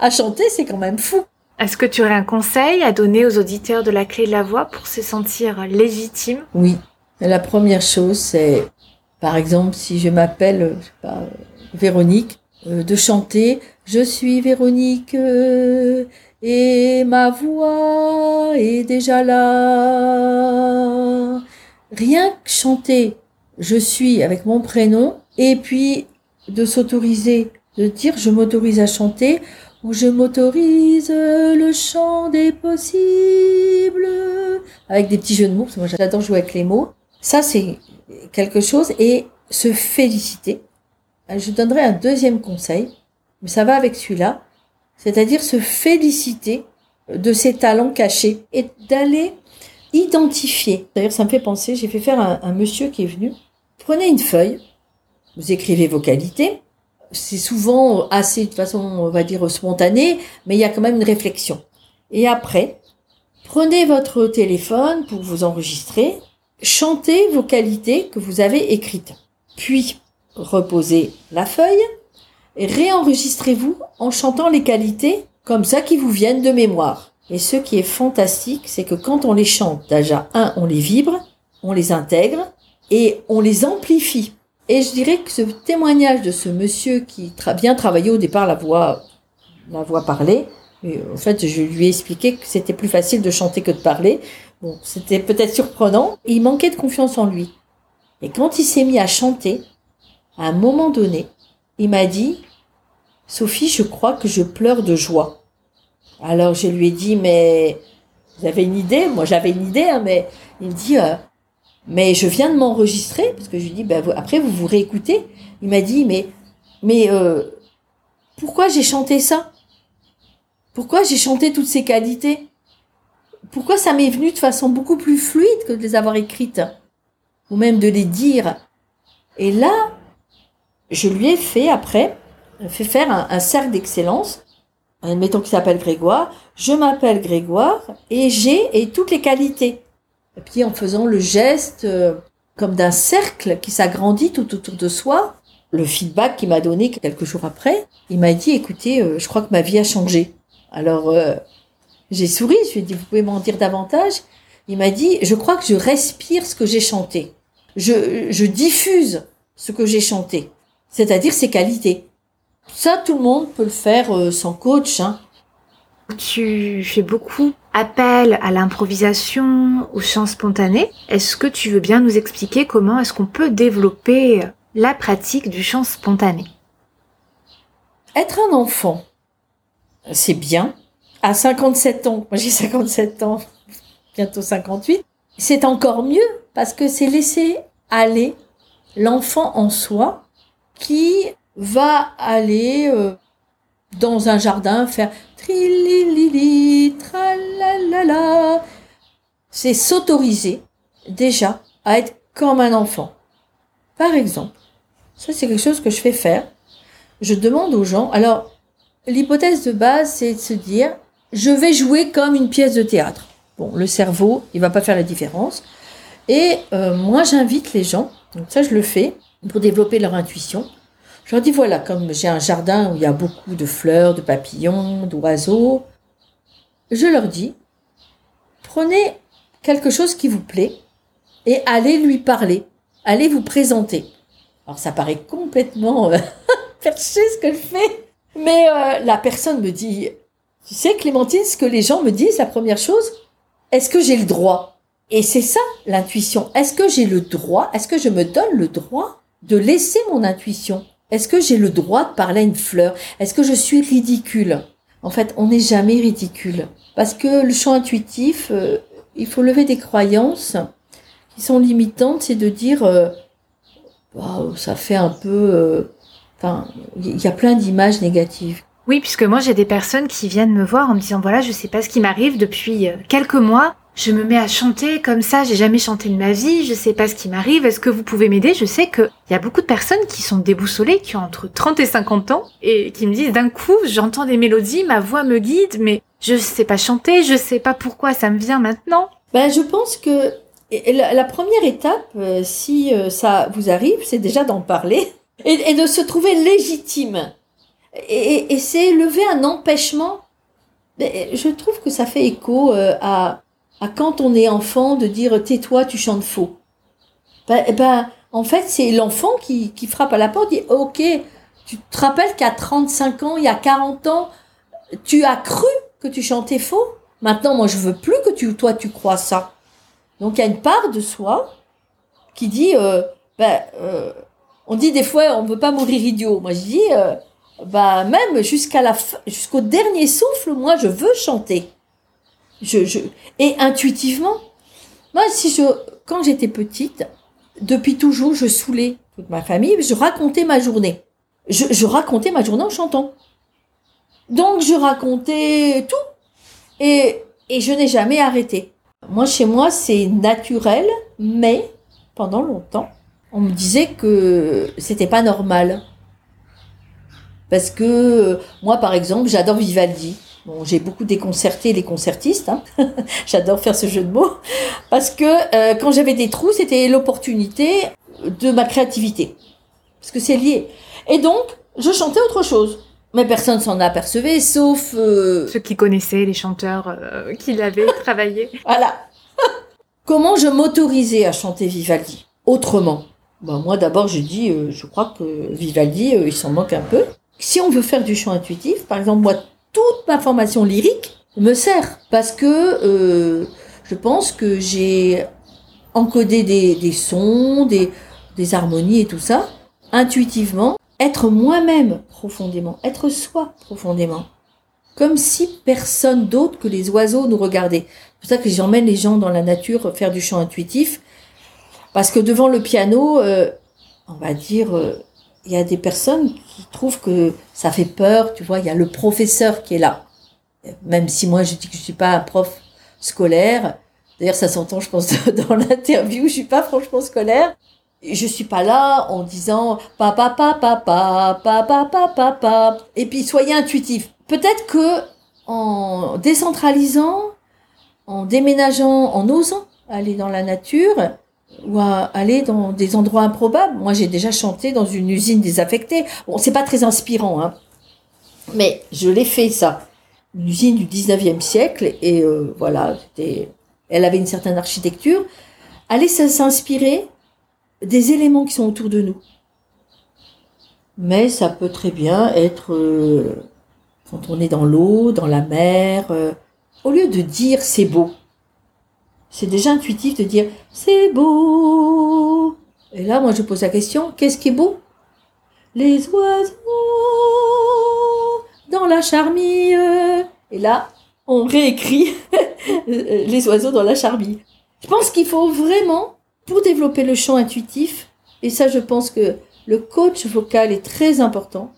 [SPEAKER 2] à chanter, c'est quand même fou.
[SPEAKER 3] Est-ce que tu aurais un conseil à donner aux auditeurs de la clé de la voix pour se sentir légitime?
[SPEAKER 2] Oui. La première chose, c'est, par exemple, si je m'appelle, sais pas, Véronique, euh, de chanter Je suis Véronique euh, et ma voix est déjà là. Rien que chanter Je suis avec mon prénom et puis de s'autoriser, de dire je m'autorise à chanter ou je m'autorise le chant des possibles avec des petits jeux de mots parce que moi j'adore jouer avec les mots. Ça c'est quelque chose et se féliciter euh, je donnerai un deuxième conseil, mais ça va avec celui-là, c'est-à-dire se féliciter de ses talents cachés et d'aller identifier. D'ailleurs, ça me fait penser, j'ai fait faire un, un monsieur qui est venu. Prenez une feuille, vous écrivez vos qualités. C'est souvent assez, de façon, on va dire, spontanée, mais il y a quand même une réflexion. Et après, prenez votre téléphone pour vous enregistrer, chantez vos qualités que vous avez écrites. Puis, reposez la feuille et réenregistrez-vous en chantant les qualités comme ça qui vous viennent de mémoire. Et ce qui est fantastique, c'est que quand on les chante, déjà, un, on les vibre, on les intègre et on les amplifie. Et je dirais que ce témoignage de ce monsieur qui tra bien travaillé au départ la voix, la voix parlée, et en fait, je lui ai expliqué que c'était plus facile de chanter que de parler. C'était peut-être surprenant. il manquait de confiance en lui. Et quand il s'est mis à chanter, à un moment donné, il m'a dit, Sophie, je crois que je pleure de joie. Alors je lui ai dit, mais vous avez une idée? Moi j'avais une idée, hein, mais il me dit, euh, mais je viens de m'enregistrer, parce que je lui dis, ben, après vous vous réécoutez. Il m'a dit, mais, mais euh, pourquoi j'ai chanté ça? Pourquoi j'ai chanté toutes ces qualités? Pourquoi ça m'est venu de façon beaucoup plus fluide que de les avoir écrites Ou même de les dire? Et là, je lui ai fait après, fait faire un, cercle d'excellence, admettons qu'il s'appelle Grégoire, je m'appelle Grégoire et j'ai et toutes les qualités. Et puis en faisant le geste euh, comme d'un cercle qui s'agrandit tout autour de soi, le feedback qu'il m'a donné quelques jours après, il m'a dit écoutez, euh, je crois que ma vie a changé. Alors euh, j'ai souri, je lui ai dit vous pouvez m'en dire davantage. Il m'a dit je crois que je respire ce que j'ai chanté. Je, je diffuse ce que j'ai chanté c'est-à-dire ses qualités. Ça, tout le monde peut le faire euh, sans coach. Hein.
[SPEAKER 3] Tu fais beaucoup appel à l'improvisation, au chant spontané. Est-ce que tu veux bien nous expliquer comment est-ce qu'on peut développer la pratique du chant spontané?
[SPEAKER 2] Être un enfant, c'est bien. À 57 ans, moi j'ai 57 ans, bientôt 58, c'est encore mieux parce que c'est laisser aller l'enfant en soi qui va aller euh, dans un jardin faire trililili, tralalala. C'est s'autoriser déjà à être comme un enfant. Par exemple, ça c'est quelque chose que je fais faire. Je demande aux gens, alors l'hypothèse de base c'est de se dire, je vais jouer comme une pièce de théâtre. Bon, le cerveau, il va pas faire la différence. Et euh, moi j'invite les gens, donc ça je le fais, pour développer leur intuition. Je leur dis voilà, comme j'ai un jardin où il y a beaucoup de fleurs, de papillons, d'oiseaux, je leur dis prenez quelque chose qui vous plaît et allez lui parler, allez vous présenter. Alors ça paraît complètement euh, perché ce que je fais, mais euh, la personne me dit tu sais Clémentine, ce que les gens me disent, la première chose, est-ce que j'ai le droit? Et c'est ça l'intuition. Est-ce que j'ai le droit Est-ce que je me donne le droit de laisser mon intuition? Est-ce que j'ai le droit de parler à une fleur? Est-ce que je suis ridicule? En fait, on n'est jamais ridicule. Parce que le champ intuitif, euh, il faut lever des croyances qui sont limitantes, c'est de dire, euh, ça fait un peu... Euh, enfin, il y a plein d'images négatives.
[SPEAKER 3] Oui, puisque moi j'ai des personnes qui viennent me voir en me disant voilà, je sais pas ce qui m'arrive depuis quelques mois, je me mets à chanter comme ça, j'ai jamais chanté de ma vie, je sais pas ce qui m'arrive, est-ce que vous pouvez m'aider? Je sais qu'il y a beaucoup de personnes qui sont déboussolées, qui ont entre 30 et 50 ans, et qui me disent d'un coup, j'entends des mélodies, ma voix me guide, mais je sais pas chanter, je sais pas pourquoi ça me vient maintenant.
[SPEAKER 2] Ben, je pense que la, première étape, euh, si euh, ça vous arrive, c'est déjà d'en parler et, de se trouver légitime. Et, c'est lever un empêchement. Je trouve que ça fait écho euh, à, à quand on est enfant de dire tais-toi, tu chantes faux. Ben, ben en fait, c'est l'enfant qui, qui frappe à la porte, dit ok, tu te rappelles qu'à 35 ans, il y a 40 ans, tu as cru que tu chantais faux? Maintenant, moi, je veux plus que tu, toi, tu crois ça. Donc, il y a une part de soi qui dit, euh, ben, euh, on dit des fois, on veut pas mourir idiot. Moi, je dis, euh, bah, même jusqu'à la jusqu'au dernier souffle, moi, je veux chanter. Je, je, et intuitivement, moi, si je, quand j'étais petite, depuis toujours, je saoulais toute ma famille, je racontais ma journée. Je, je racontais ma journée en chantant. Donc je racontais tout et, et je n'ai jamais arrêté. Moi, chez moi, c'est naturel, mais pendant longtemps, on me disait que c'était pas normal. Parce que moi, par exemple, j'adore Vivaldi. Bon, j'ai beaucoup déconcerté les concertistes. Hein. j'adore faire ce jeu de mots. Parce que euh, quand j'avais des trous, c'était l'opportunité de ma créativité. Parce que c'est lié. Et donc, je chantais autre chose. Mais personne s'en apercevait, sauf... Euh,
[SPEAKER 3] Ceux qui connaissaient les chanteurs euh, qui l'avaient travaillé.
[SPEAKER 2] Voilà. Comment je m'autorisais à chanter Vivaldi Autrement? Ben, moi d'abord je dis, euh, je crois que Vivaldi, il s'en manque un peu. Si on veut faire du chant intuitif, par exemple moi, toute ma formation lyrique me sert. Parce que je pense que j'ai encodé des, sons, des, des harmonies et tout ça, intuitivement, être moi-même profondément, être soi profondément. Comme si personne d'autre que les oiseaux nous regardait. C'est pour ça que j'emmène les gens dans la nature faire du chant intuitif. Parce que devant le piano, euh, on va dire, euh, il y a des personnes qui trouvent que ça fait peur, tu vois, il y a le professeur qui est là. Même si moi je dis que je suis pas un prof scolaire, d'ailleurs ça s'entend je pense dans l'interview, je suis pas franchement scolaire, je suis pas là en disant papa papa papa papa papa papa et puis soyez intuitif. Peut-être que en décentralisant, en déménageant, en osant aller dans la nature ou aller dans des endroits improbables. Moi, j'ai déjà chanté dans une usine désaffectée. Bon, c'est pas très inspirant, hein. Mais je l'ai fait ça. Une usine du 19e siècle et euh, voilà, elle avait une certaine architecture. Aller s'inspirer des éléments qui sont autour de nous. Mais ça peut très bien être euh, quand on est dans l'eau, dans la mer, euh, au lieu de dire c'est beau, c'est déjà intuitif de dire c'est beau. Et là, moi, je pose la question, qu'est-ce qui est beau? Les oiseaux dans la charmille. Et là, on réécrit les oiseaux dans la charmille. Je pense qu'il faut vraiment pour développer le chant intuitif, et ça je pense que le coach vocal est très important,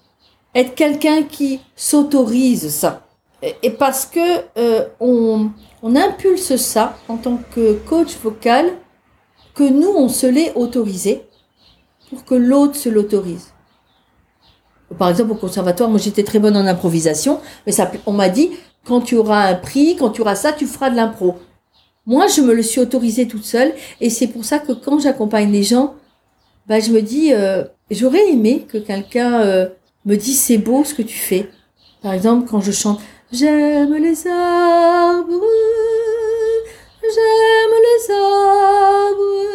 [SPEAKER 2] être quelqu'un qui s'autorise ça. Et, parce que euh, on, on impulse ça en tant que coach vocal, que nous on se l'est autorisé pour que l'autre se l'autorise. Par exemple, au conservatoire, moi j'étais très bonne en improvisation, mais ça, on m'a dit, quand tu auras un prix, quand tu auras ça, tu feras de l'impro. Moi, je me le suis autorisée toute seule et c'est pour ça que quand j'accompagne les gens, bah, je me dis, euh, j'aurais aimé que quelqu'un euh, me dise c'est beau ce que tu fais. Par exemple, quand je chante J'aime les arbres, j'aime les arbres,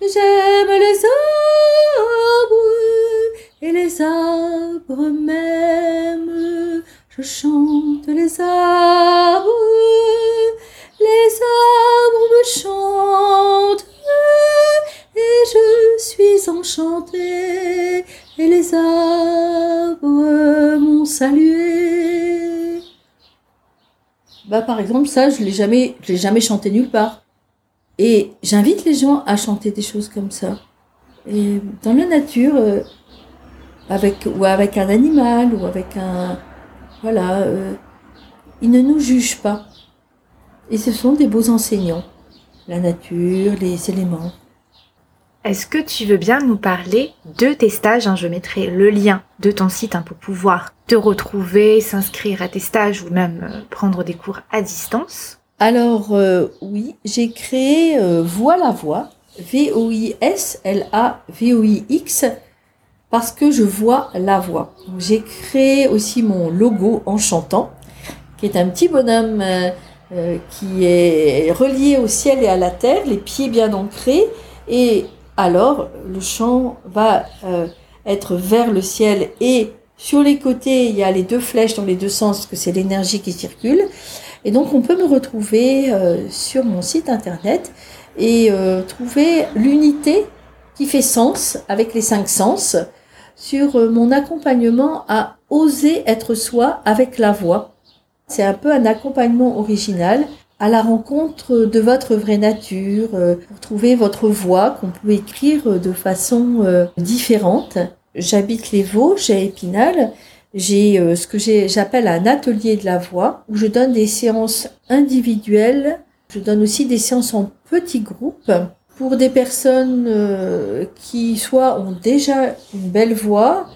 [SPEAKER 2] j'aime les arbres et les arbres même. Je chante les arbres les arbres me chantent et je suis enchantée et les arbres m'ont salué. Bah par exemple ça je l'ai jamais l'ai jamais chanté nulle part. Et j'invite les gens à chanter des choses comme ça. Et dans la nature euh, avec ou avec un animal ou avec un voilà, euh, ils ne nous jugent pas. Et ce sont des beaux enseignants, la nature, les éléments.
[SPEAKER 3] Est-ce que tu veux bien nous parler de tes stages? Hein, Je mettrai le lien de ton site hein, pour pouvoir te retrouver, s'inscrire à tes stages ou même euh, prendre des cours à distance.
[SPEAKER 2] Alors euh, oui, j'ai créé euh, Voix la Voix, V-O-I-S-L-A-V-O-I-X, parce que je vois la voix. J'ai créé aussi mon logo en chantant, qui est un petit bonhomme qui est relié au ciel et à la terre, les pieds bien ancrés, et alors le chant va être vers le ciel et sur les côtés, il y a les deux flèches dans les deux sens, que c'est l'énergie qui circule. Et donc, on peut me retrouver euh, sur mon site internet et euh, trouver l'unité qui fait sens avec les cinq sens sur euh, mon accompagnement à oser être soi avec la voix. C'est un peu un accompagnement original à la rencontre de votre vraie nature, pour trouver votre voix qu'on peut écrire de façon différente J'habite les Vosges à Épinal. J'ai euh, ce que j'appelle un atelier de la voix où je donne des séances individuelles. Je donne aussi des séances en petits groupes pour des personnes euh, qui soit ont déjà une belle voix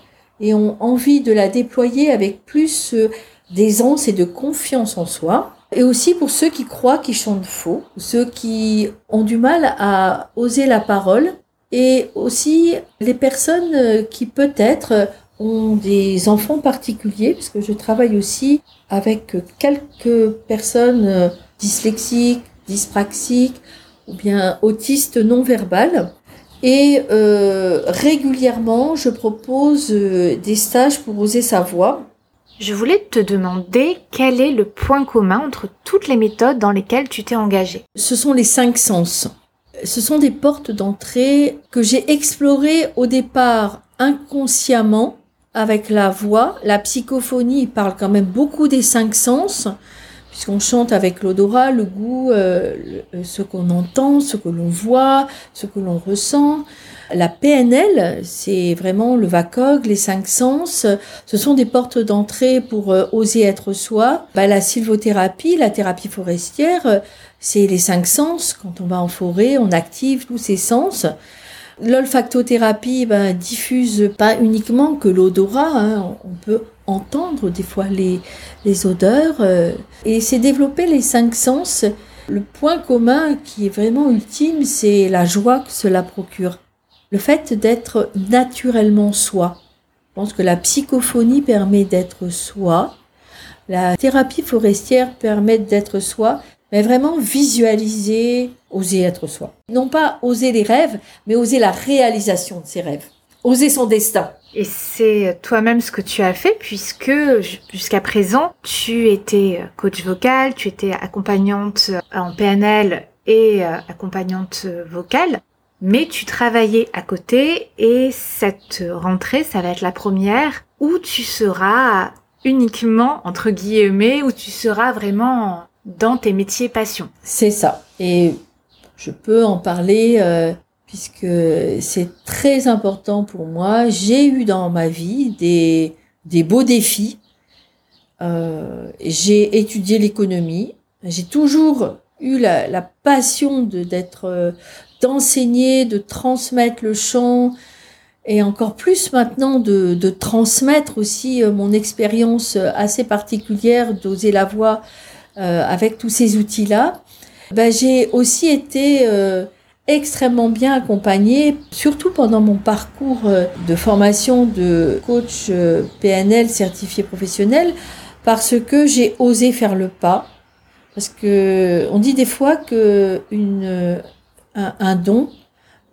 [SPEAKER 2] et ont envie de la déployer avec plus euh, d'aisance et de confiance en soi. Et aussi pour ceux qui croient qu'ils chantent faux, ceux qui ont du mal à oser la parole et aussi les personnes euh, qui peut-être ont des enfants particuliers, parce que je travaille aussi avec quelques personnes euh, dyslexiques, dyspraxiques ou bien autistes non verbales. Et euh, régulièrement, je propose des stages pour oser sa voix.
[SPEAKER 3] Je voulais te demander quel est le point commun entre toutes les méthodes dans lesquelles tu t'es engagé.
[SPEAKER 2] Ce sont les cinq sens ce sont des portes d'entrée que j'ai explorées au départ inconsciemment avec la voix. La psychophonie parle quand même beaucoup des cinq sens, puisqu'on chante avec l'odorat, le goût, euh, ce qu'on entend, ce que l'on voit, ce que l'on ressent. La PNL, c'est vraiment le VACOG, les cinq sens. Ce sont des portes d'entrée pour euh, oser être soi. Bah, la sylvothérapie, la thérapie forestière, c'est les cinq sens. Quand on va en forêt, on active tous ces sens. L'olfactothérapie ben, diffuse pas uniquement que l'odorat, hein. on peut entendre des fois les, les odeurs, euh, et c'est développer les cinq sens. Le point commun qui est vraiment ultime, c'est la joie que cela procure. Le fait d'être naturellement soi. Je pense que la psychophonie permet d'être soi. La thérapie forestière permet d'être soi mais vraiment visualiser, oser être soi. Non pas oser les rêves, mais oser la réalisation de ses rêves. Oser son destin.
[SPEAKER 3] Et c'est toi-même ce que tu as fait puisque jusqu'à présent, tu étais coach vocal, tu étais accompagnante en PNL et euh, accompagnante vocale, mais tu travaillais à côté et cette rentrée, ça va être la première où tu seras uniquement, entre guillemets, où tu seras vraiment dans tes métiers passion.
[SPEAKER 2] C'est ça. Et je peux en parler euh, puisque c'est très important pour moi. J'ai eu dans ma vie des, des beaux défis. Euh, j'ai étudié l'économie. J'ai toujours eu la, la passion de d'être euh, d'enseigner, de transmettre le chant et encore plus maintenant de, de transmettre aussi euh, mon expérience assez particulière d'oser la voix euh, avec tous ces outils-là, ben, j'ai aussi été euh, extrêmement bien accompagnée, surtout pendant mon parcours euh, de formation de coach PNL certifié professionnel, parce que j'ai osé faire le pas. Parce que on dit des fois que une, un, don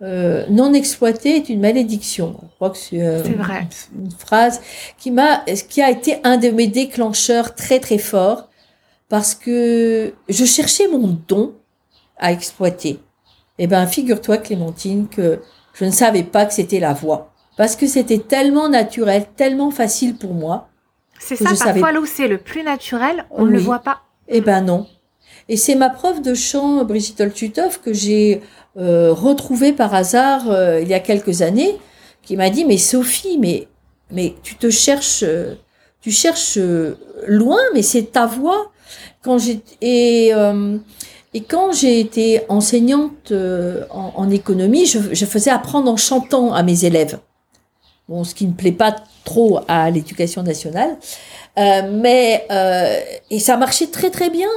[SPEAKER 2] non exploité est une malédiction. Je crois que c'est
[SPEAKER 3] vrai.
[SPEAKER 2] une phrase qui m'a, qui a été un de mes déclencheurs très très forts parce que je cherchais mon don à exploiter. Eh ben, figure-toi, Clémentine, que je ne savais pas que c'était la voix. Parce que c'était tellement naturel, tellement facile pour moi.
[SPEAKER 3] C'est ça, parfois là où c'est le plus naturel, on ne le voit pas.
[SPEAKER 2] Eh ben non. Et c'est ma prof de chant, Brigitte Oltutov, que j'ai euh, retrouvée par hasard euh, il y a quelques années, qui m'a dit, mais Sophie, mais, mais tu te cherches, euh, tu cherches loin, mais c'est ta voix. Quand j'ai et euh, Et quand j'ai été enseignante euh, en, en, économie, je, je, faisais apprendre en chantant à mes élèves. Bon, ce qui ne plaît pas trop à l'éducation nationale, euh, mais euh, et ça marchait très très bien.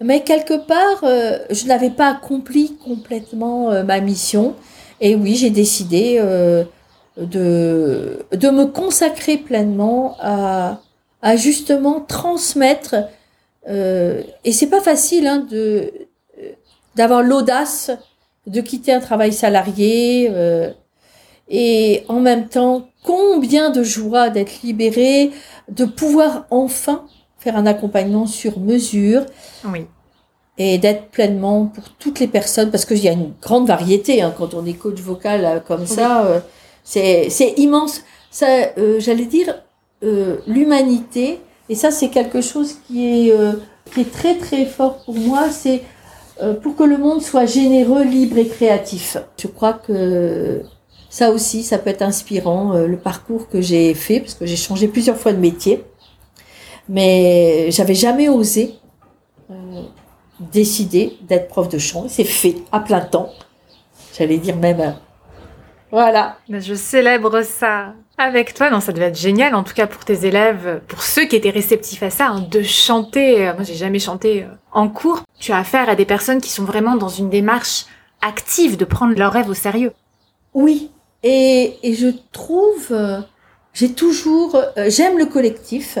[SPEAKER 2] Mais quelque part, euh, je n'avais pas accompli complètement ma mission. Et oui, j'ai décidé de de me consacrer pleinement à à justement transmettre. Et c'est pas facile hein, de d'avoir l'audace de quitter un travail salarié euh, et en même temps combien de joie d'être libéré, de pouvoir enfin faire un accompagnement sur mesure.
[SPEAKER 3] Oui.
[SPEAKER 2] Et d'être pleinement pour toutes les personnes, parce qu'il y a une grande variété hein, quand on est coach vocal euh, comme ça, euh, c'est c'est immense. Ça, euh, j'allais dire euh, l'humanité, et ça c'est quelque chose qui est euh, qui est très très fort pour moi, c'est euh, pour que le monde soit généreux, libre et créatif. Je crois que ça aussi, ça peut être inspirant, euh, le parcours que j'ai fait, parce que j'ai changé plusieurs fois de métier. Mais j'avais jamais osé décider d'être prof de chant. C'est fait à plein temps. J'allais dire même. Voilà.
[SPEAKER 3] Je célèbre ça avec toi. Non, ça devait être génial, en tout cas pour tes élèves, pour ceux qui étaient réceptifs à ça, hein, de chanter. Moi, j'ai jamais chanté en cours. Tu as affaire à des personnes qui sont vraiment dans une démarche active de prendre leur rêve au sérieux.
[SPEAKER 2] Oui, et, et je trouve, euh, j'ai toujours, euh, j'aime le collectif,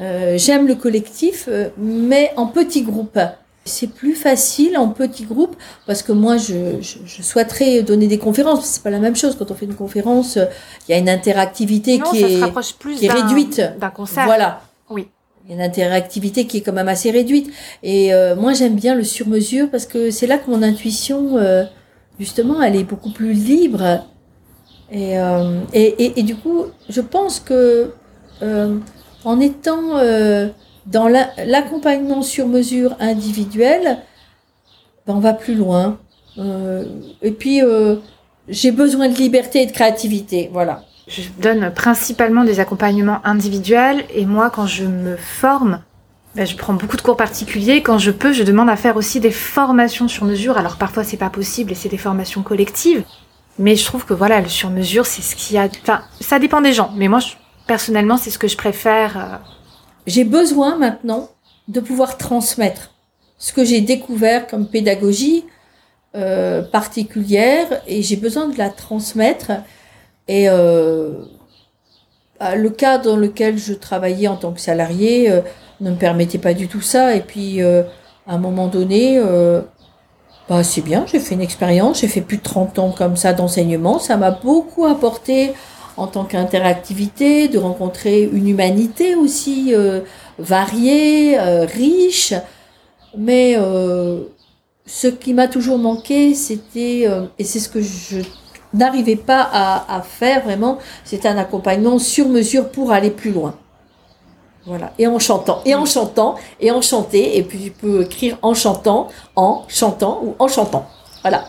[SPEAKER 2] euh, j'aime le collectif, mais en petits groupes. C'est plus facile en petits groupes parce que moi, je, je, je souhaiterais donner des conférences. C'est pas la même chose quand on fait une conférence. Il y a une interactivité
[SPEAKER 3] non,
[SPEAKER 2] qui est,
[SPEAKER 3] plus
[SPEAKER 2] qui est réduite.
[SPEAKER 3] D'un concert.
[SPEAKER 2] Voilà.
[SPEAKER 3] Oui.
[SPEAKER 2] Il y a une interactivité qui est quand même assez réduite. Et euh, moi, j'aime bien le sur-mesure parce que c'est là que mon intuition, euh, justement, elle est beaucoup plus libre. Et, euh, et, et, et, du coup, je pense que euh, en étant euh, dans l'accompagnement sur mesure individuel, ben on va plus loin. Euh, et puis, euh, j'ai besoin de liberté et de créativité. Voilà.
[SPEAKER 3] Je donne principalement des accompagnements individuels et moi, quand je me forme, ben, je prends beaucoup de cours particuliers. Quand je peux, je demande à faire aussi des formations sur mesure. Alors parfois, c'est pas possible et c'est des formations collectives. Mais je trouve que voilà, le sur mesure, c'est ce qui a. Enfin, ça dépend des gens. Mais moi, personnellement, c'est ce que je préfère. Euh...
[SPEAKER 2] J'ai besoin maintenant de pouvoir transmettre ce que j'ai découvert comme pédagogie euh, particulière et j'ai besoin de la transmettre. Et euh, le cas dans lequel je travaillais en tant que salarié euh, ne me permettait pas du tout ça. Et puis, à un moment donné, bah, c'est bien, j'ai fait une expérience, j'ai fait plus de 30 ans comme ça d'enseignement. Ça m'a beaucoup apporté en tant qu'interactivité, de rencontrer une humanité aussi euh, variée, euh, riche. Mais euh, ce qui m'a toujours manqué, c'était, et c'est ce que je n'arrivais pas à, à faire vraiment, c'était un accompagnement sur mesure pour aller plus loin. Voilà. Et en chantant, et en chantant, et en chanter, et puis tu peux écrire en chantant, en chantant ou en chantant. Voilà.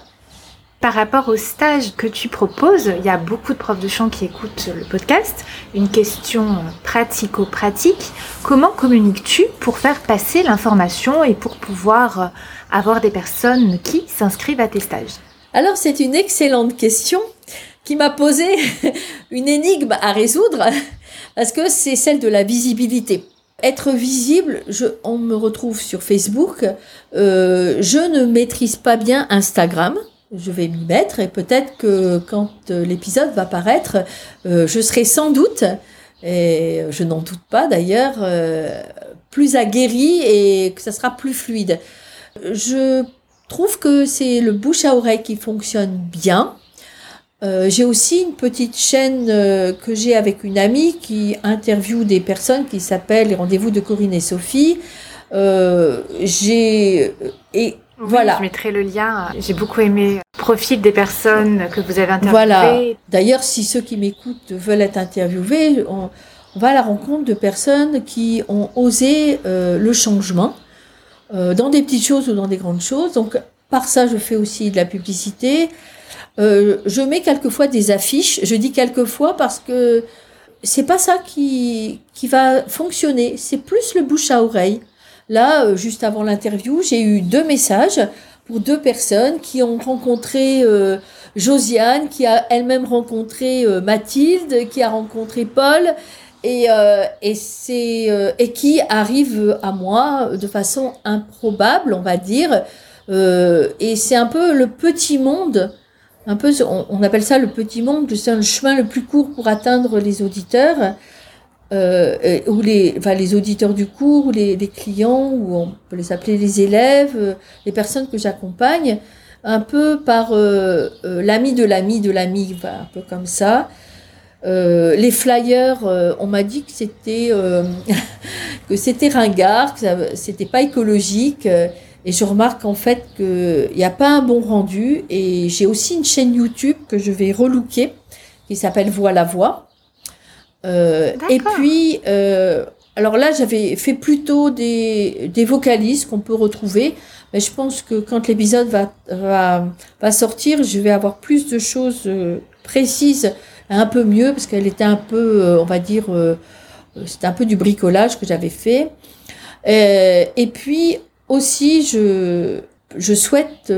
[SPEAKER 3] Par rapport au stage que tu proposes, il y a beaucoup de profs de chant qui écoutent le podcast. Une question pratico-pratique. Comment communiques-tu pour faire passer l'information et pour pouvoir avoir des personnes qui s'inscrivent à tes stages?
[SPEAKER 2] Alors c'est une excellente question qui m'a posé une énigme à résoudre parce que c'est celle de la visibilité. Être visible, on me retrouve sur Facebook. Euh, je ne maîtrise pas bien Instagram. Je vais m'y mettre et peut-être que quand l'épisode va paraître, euh, je serai sans doute, et je n'en doute pas d'ailleurs, euh, plus aguerrie et que ça sera plus fluide. Je trouve que c'est le bouche à oreille qui fonctionne bien. Euh, j'ai aussi une petite chaîne euh, que j'ai avec une amie qui interviewe des personnes qui s'appellent les rendez-vous de Corinne et Sophie. Euh, j'ai et
[SPEAKER 3] oui,
[SPEAKER 2] voilà.
[SPEAKER 3] Je mettrai le lien. J'ai beaucoup aimé le profil des personnes que vous avez interviewées.
[SPEAKER 2] Voilà. D'ailleurs, si ceux qui m'écoutent veulent être interviewés, on, on, va à la rencontre de personnes qui ont osé euh, le changement euh, dans des petites choses ou dans des grandes choses. Donc, par ça, je fais aussi de la publicité. Euh, je mets quelquefois des affiches. Je dis quelquefois parce que c'est pas ça qui, qui va fonctionner. C'est plus le bouche à oreille. Là, euh, juste avant l'interview, j'ai eu deux messages pour deux personnes qui ont rencontré euh, Josiane, qui a elle-même rencontré euh, Mathilde, qui a rencontré Paul, et, et, qui arrive à moi de façon improbable, on va dire. Et c'est un peu le petit monde, un peu, on, on appelle ça le petit monde, c'est un chemin le plus court pour atteindre les auditeurs. Euh, euh, ou les, enfin, les auditeurs du cours, ou les, les clients, ou on peut les appeler les élèves, euh, les personnes que j'accompagne, un peu par euh, euh, l'ami de l'ami de l'ami, un peu comme ça. Euh, les flyers, euh, on m'a dit que c'était euh, que c'était ringard, que c'était pas écologique. et je remarque en fait qu'il n'y a pas un bon rendu. Et j'ai aussi une chaîne YouTube que je vais relooker qui s'appelle Voix la voix. Euh, et puis, euh, alors là, j'avais fait plutôt des, des vocalises qu'on peut retrouver. Mais je pense que quand l'épisode va, va, va sortir, je vais avoir plus de choses euh, précises, un peu mieux, parce qu'elle était un peu, on va dire, c'était un peu du bricolage que j'avais fait. Et puis aussi, je, je souhaite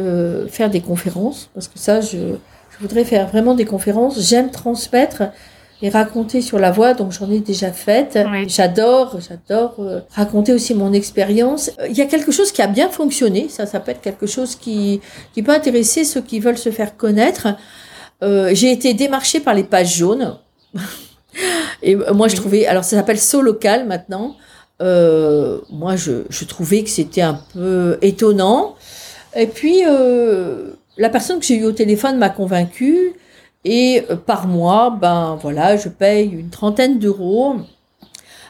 [SPEAKER 2] faire des conférences, parce que ça, je, je voudrais faire vraiment des conférences. J'aime transmettre et raconter sur la voix, donc j'en ai déjà fait.
[SPEAKER 3] Oui.
[SPEAKER 2] J'adore, j'adore euh, raconter aussi mon expérience. Euh, Il y a quelque chose qui a bien fonctionné, ça, ça peut être quelque chose qui, qui peut intéresser ceux qui veulent se faire connaître. Euh, J'ai été démarchée par les pages jaunes. Et moi, je
[SPEAKER 3] Oui.
[SPEAKER 2] trouvais, alors ça s'appelle So Local maintenant. Moi, je, je trouvais que c'était un peu étonnant. Et puis, la personne que j'ai eue au téléphone m'a convaincue. Et euh, par mois, ben voilà, je paye une trentaine d'euros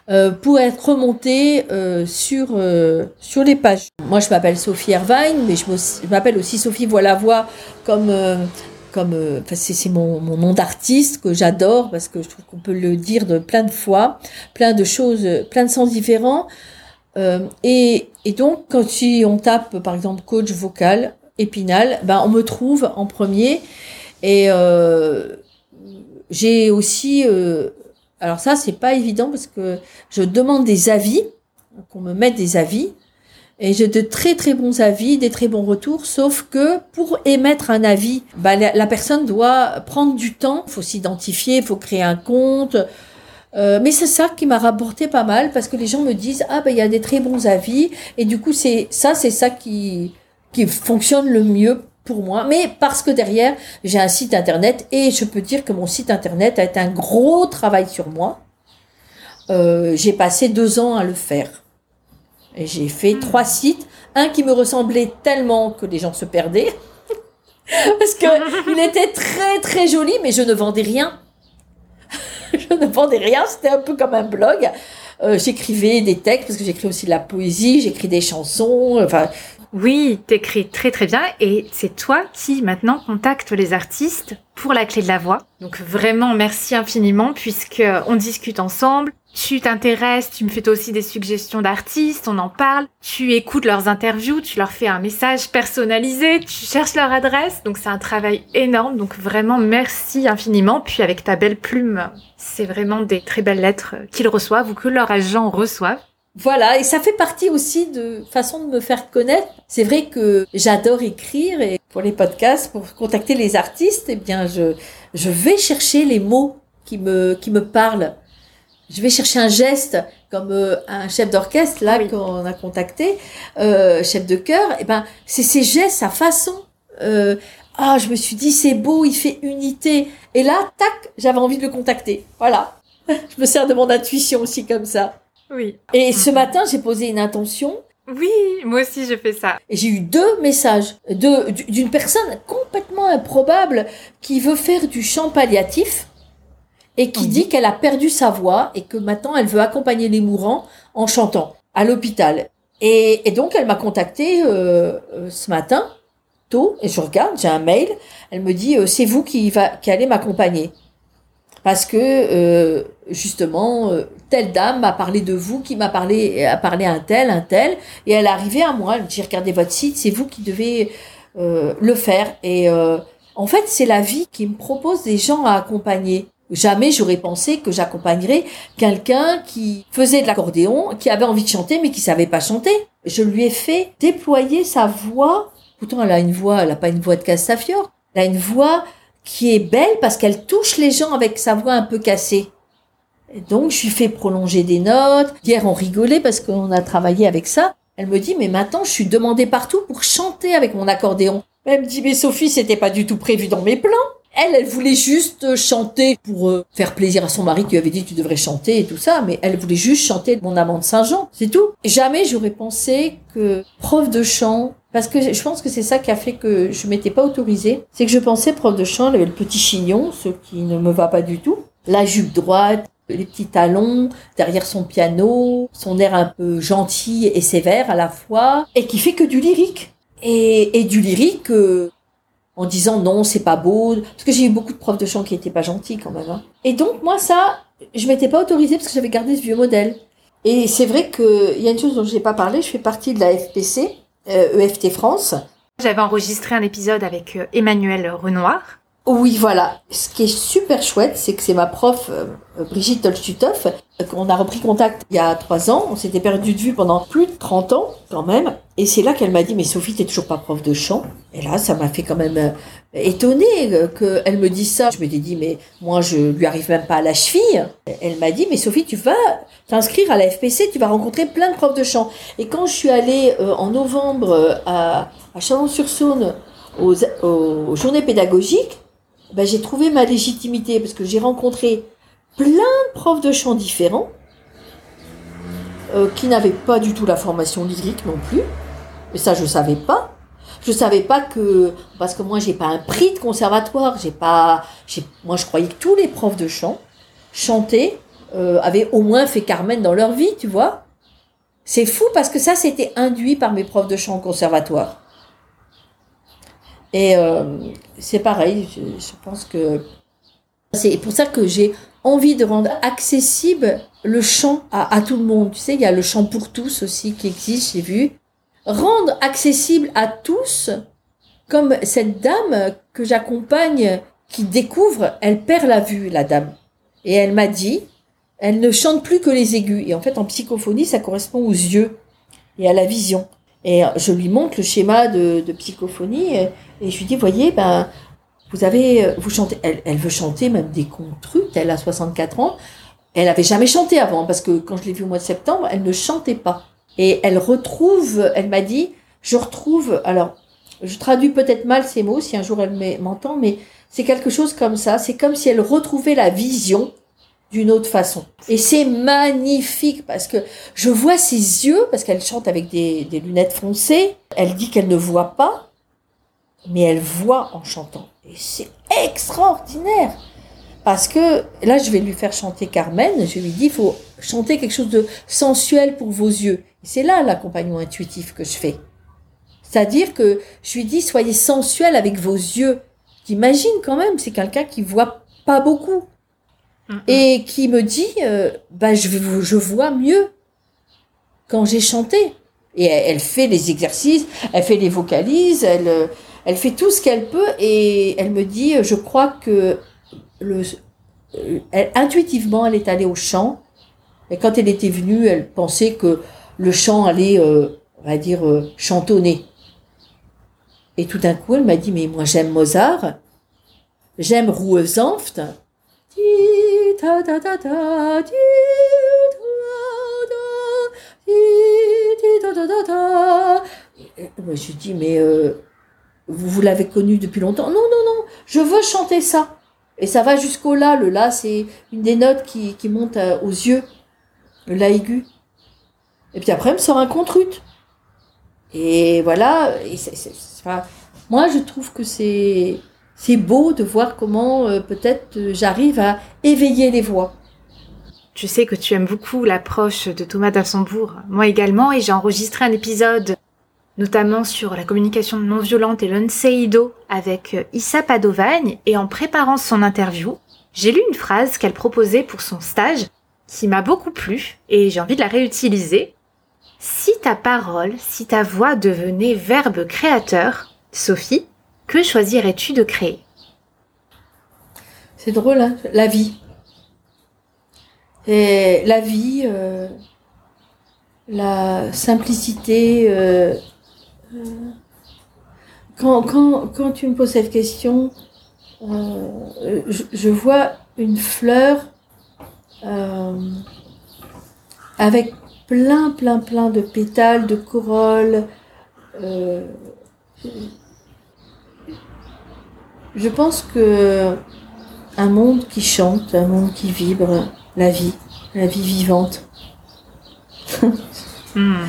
[SPEAKER 2] euh, pour être remontée euh, sur, euh, sur les pages. Moi, je m'appelle Sophie Ervine, mais je m'appelle aussi Sophie Voilà Voix comme, euh, comme euh, c'est mon, mon nom d'artiste que j'adore parce que je trouve qu'on peut le dire de plein de fois, plein de choses, plein de sens différents. Euh, et, et donc, quand si on tape, par exemple, coach vocal, épinal, ben, on me trouve en premier. Et euh, j'ai aussi, euh, alors ça, c'est pas évident parce que je demande des avis, qu'on me mette des avis. Et j'ai de très très bons avis, des très bons retours, sauf que pour émettre un avis, bah, la, personne doit prendre du temps, faut s'identifier, faut créer un compte. Euh, mais c'est ça qui m'a rapporté pas mal parce que les gens me disent ah ben il y a des très bons avis et du coup c'est ça c'est ça qui qui fonctionne le mieux pour moi mais parce que derrière j'ai un site internet et je peux dire que mon site internet a été un gros travail sur moi. Euh, j'ai passé deux ans à le faire. Et j'ai fait trois sites. Un qui me ressemblait tellement que les gens se perdaient. Parce que il était très très joli mais je ne vendais rien. Je ne vendais rien, c'était un peu comme un blog. Euh, j'écrivais des textes parce que j'écris aussi de la poésie, j'écris des chansons, enfin
[SPEAKER 3] Oui, t'écris très très bien et c'est toi qui maintenant contacte les artistes pour la clé de la voix. Donc vraiment merci infiniment puisque on discute ensemble. Tu t'intéresses, tu me fais aussi des suggestions d'artistes, on en parle. Tu écoutes leurs interviews, tu leur fais un message personnalisé, tu cherches leur adresse. Donc c'est un travail énorme. Donc vraiment merci infiniment. Puis avec ta belle plume, c'est vraiment des très belles lettres qu'ils reçoivent ou que leur agent reçoivent.
[SPEAKER 2] Voilà. Et ça fait partie aussi de façon de me faire connaître. C'est vrai que j'adore écrire et pour les podcasts, pour contacter les artistes, eh bien je je vais chercher les mots qui me qui me parlent. Je vais chercher un geste comme euh, un chef d'orchestre là
[SPEAKER 3] Oui.
[SPEAKER 2] qu'on a contacté, euh, chef de chœur. Et ben c'est ces gestes, sa façon. Euh, ah, je me suis dit c'est beau, il fait unité. Et là, tac, j'avais envie de le contacter. Voilà. Je me sers de mon intuition aussi comme ça.
[SPEAKER 3] Oui.
[SPEAKER 2] Et ce matin, j'ai posé une intention
[SPEAKER 3] Oui, moi aussi je fais ça.
[SPEAKER 2] j'ai eu deux messages de d'une personne complètement improbable qui veut faire du chant palliatif et qui
[SPEAKER 3] Mhm.
[SPEAKER 2] dit qu'elle a perdu sa voix et que maintenant elle veut accompagner les mourants en chantant à l'hôpital. Et, et donc elle m'a contacté euh, euh, ce matin tôt et je regarde, j'ai un mail. Elle me dit euh, c'est vous qui va qui allez m'accompagner parce que euh, justement euh, telle dame m'a parlé de vous, qui m'a parlé a parlé à un tel, un tel, et elle est arrivée à moi. Elle me dit j'ai regardé votre site, c'est vous qui devez euh, le faire. Et euh, en fait c'est la vie qui me propose des gens à accompagner. Jamais j'aurais pensé que j'accompagnerais quelqu'un qui faisait de l'accordéon, qui avait envie de chanter mais qui savait pas chanter. Je lui ai fait déployer sa voix. Pourtant, elle a une voix, elle a pas une voix de Castafiore. Elle a une voix qui est belle parce qu'elle touche les gens avec sa voix un peu cassée. donc, je lui fais prolonger des notes. Hier, on rigolait parce qu'on a travaillé avec ça. Elle me dit, mais maintenant, je suis demandée partout pour chanter avec mon accordéon. Elle me dit, mais Sophie, c'était pas du tout prévu dans mes plans. Elle, elle voulait juste chanter pour euh, faire plaisir à son mari qui lui avait dit tu devrais chanter et tout ça, mais elle voulait juste chanter mon amant de Saint-Jean, c'est tout. Jamais j'aurais pensé que prof de chant, parce que je pense que c'est ça qui a fait que je m'étais pas autorisée, c'est que je pensais prof de chant, avait le petit chignon, ce qui ne me va pas du tout, la jupe droite, les petits talons, derrière son piano, son air un peu gentil et sévère à la fois, et qui fait que du lyrique. Et, du lyrique, euh, en disant non, c'est pas beau, parce que j'ai eu beaucoup de profs de chant qui étaient pas gentils quand même. Hein. Et donc moi ça, je m'étais pas autorisée parce que j'avais gardé ce vieux modèle. Et c'est vrai qu'il y a une chose dont je n'ai pas parlé, je fais partie de la FPC, EFT France.
[SPEAKER 3] J'avais enregistré un épisode avec euh, Emmanuel Renoir.
[SPEAKER 2] Oui, voilà. Ce qui est super chouette, c'est que c'est ma prof, euh, Brigitte Tolstutov, qu'on a repris contact il y a trois ans. On s'était perdu de vue pendant plus de 30 ans, quand même. Et c'est là qu'elle m'a dit, mais Sophie, t'es toujours pas prof de chant. Et là, ça m'a fait quand même euh, étonner euh, qu'elle me dise ça. Je m'étais dit, mais moi, je lui arrive même pas à la cheville. Elle m'a dit, mais Sophie, tu vas t'inscrire à la FPC, tu vas rencontrer plein de profs de chant. Et quand je suis allée en novembre à, à Chalon-sur-Saône aux, aux journées pédagogiques, ben, j'ai trouvé ma légitimité parce que j'ai rencontré plein de profs de chant différents euh, qui n'avaient pas du tout la formation lyrique non plus. Mais ça, je savais pas. Je savais pas que parce que moi j'ai pas un prix de conservatoire, j'ai pas, moi je croyais que tous les profs de chant chantaient, euh, avaient au moins fait Carmen dans leur vie, tu vois. C'est fou parce que ça c'était induit par mes profs de chant au conservatoire. Et euh, c'est pareil, je, pense que c'est pour ça que j'ai envie de rendre accessible le chant à, tout le monde. Tu sais, il y a le chant pour tous aussi qui existe, j'ai vu. Rendre accessible à tous, comme cette dame que j'accompagne qui découvre, elle perd la vue, la dame. Et elle m'a dit, elle ne chante plus que les aigus. Et en fait, en psychophonie, ça correspond aux yeux et à la vision. Et je lui montre le schéma de, psychophonie et, je lui dis, voyez, ben, vous avez, vous chantez, elle, veut chanter même des contrutes, elle a 64 ans. Elle avait jamais chanté avant parce que quand je l'ai vue au mois de septembre, elle ne chantait pas. Et elle retrouve, elle m'a dit, je retrouve, alors, je traduis peut-être mal ces mots si un jour elle m'entend, mais c'est quelque chose comme ça. C'est comme si elle retrouvait la vision d'une autre façon. Et c'est magnifique parce que je vois ses yeux, parce qu'elle chante avec des lunettes foncées. Elle dit qu'elle ne voit pas, mais elle voit en chantant. Et c'est extraordinaire. Parce que là, je vais lui faire chanter Carmen. Je lui dis, il faut chanter quelque chose de sensuel pour vos yeux. Et c'est là l'accompagnement intuitif que je fais. C'est-à-dire que je lui dis, soyez sensuel avec vos yeux. T'imagines quand même, c'est quelqu'un qui voit pas beaucoup et qui me dit euh, bah je je vois mieux quand j'ai chanté et elle, elle, fait les exercices elle fait les vocalises elle euh, elle fait tout ce qu'elle peut et elle me dit je crois que le elle, intuitivement elle est allée au chant et quand elle était venue elle pensait que le chant allait euh, on va dire euh, chantonner et tout d'un coup elle m'a dit mais moi j'aime Mozart j'aime ta je lui dis mais euh, vous, l'avez connu depuis longtemps. Non non non. Je veux chanter ça. Et ça va jusqu'au la le la c'est une des notes qui, qui monte aux yeux. Le la aigu. Et puis après elle me sort un contrut et voilà. Et enfin, moi je trouve que c'est c'est beau de voir comment euh, peut-être euh, j'arrive à éveiller les voix.
[SPEAKER 3] Tu sais que tu aimes beaucoup l'approche de Thomas d'Assembourg, moi également, et j'ai enregistré un épisode notamment sur la communication non violente et l'unseido avec euh, Issa Padovagne, et en préparant son interview, j'ai lu une phrase qu'elle proposait pour son stage qui m'a beaucoup plu, et j'ai envie de la réutiliser. Si ta parole, si ta voix devenait verbe créateur, Sophie, que choisirais-tu de créer?
[SPEAKER 2] C'est drôle, hein La vie. La vie, euh, la simplicité. euh, quand, quand, quand tu me poses cette question, euh, je, je vois une fleur euh, avec plein, plein, plein de pétales, de corolles. euh, je pense que un monde qui chante, un monde qui vibre, la vie, la vie vivante.
[SPEAKER 3] Hmm.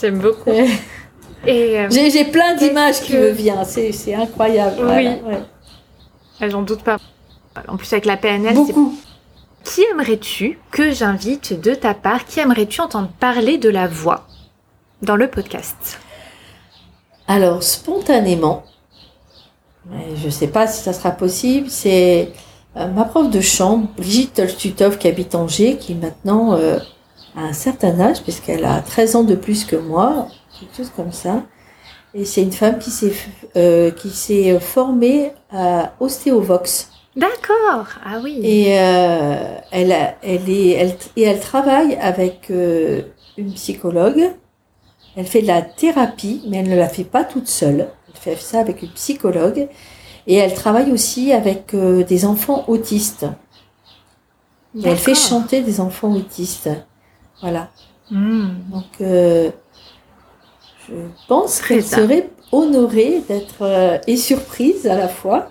[SPEAKER 3] J'aime beaucoup. Et euh,
[SPEAKER 2] J'ai plein d'images qui
[SPEAKER 3] que-
[SPEAKER 2] me viennent, c'est incroyable.
[SPEAKER 3] Oui.
[SPEAKER 2] Voilà, ouais.
[SPEAKER 3] j'en doute pas. En plus avec la PNL,
[SPEAKER 2] Beaucoup.
[SPEAKER 3] Qui aimerais-tu que j'invite de ta part? Qui aimerais-tu entendre parler de la voix dans le podcast?
[SPEAKER 2] Alors, spontanément, je ne sais pas si ça sera possible, c'est euh, ma prof de chant, Brigitte Tolstutov, qui habite Angers, qui maintenant euh, a un certain âge, puisqu'elle a 13 ans de plus que moi, quelque chose comme ça. Et c'est une femme qui s'est euh, qui s'est formée à Ostéovox.
[SPEAKER 3] D'accord. Ah oui.
[SPEAKER 2] Et euh, elle, a- elle, est, elle, et elle travaille avec euh, une psychologue. Elle fait de la thérapie, mais elle ne la fait pas toute seule. Elle fait ça avec une psychologue. Et elle travaille aussi avec des enfants autistes. Elle fait chanter des enfants autistes. Voilà.
[SPEAKER 3] Hmm.
[SPEAKER 2] Donc, je pense qu'elle serait honorée d'être euh, et surprise à la fois,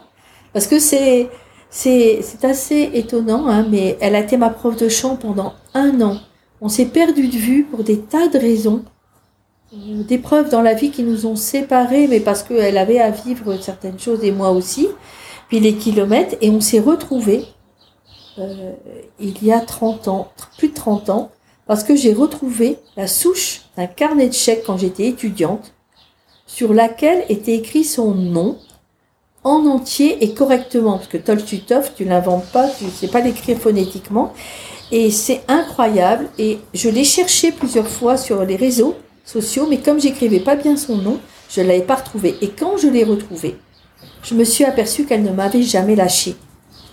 [SPEAKER 2] parce que c'est c'est c'est assez étonnant, hein, mais elle a été ma prof de chant pendant un an. On s'est perdu de vue pour des tas de raisons, Euh, des preuves dans la vie qui nous ont séparés, mais parce qu'elle avait à vivre certaines choses et moi aussi. Puis les kilomètres et on s'est retrouvés euh, il y a 30 ans, plus de 30 ans, parce que j'ai retrouvé la souche d'un carnet de chèques quand j'étais étudiante, sur laquelle était écrit son nom en entier et correctement, parce que Tolstutov, tu l'inventes pas, tu sais pas l'écrire phonétiquement, et c'est incroyable. Et je l'ai cherché plusieurs fois sur les réseaux sociaux, mais comme j'écrivais pas bien son nom, je l'avais pas retrouvé. Et quand je l'ai retrouvé, je me suis aperçue qu'elle ne m'avait jamais lâché.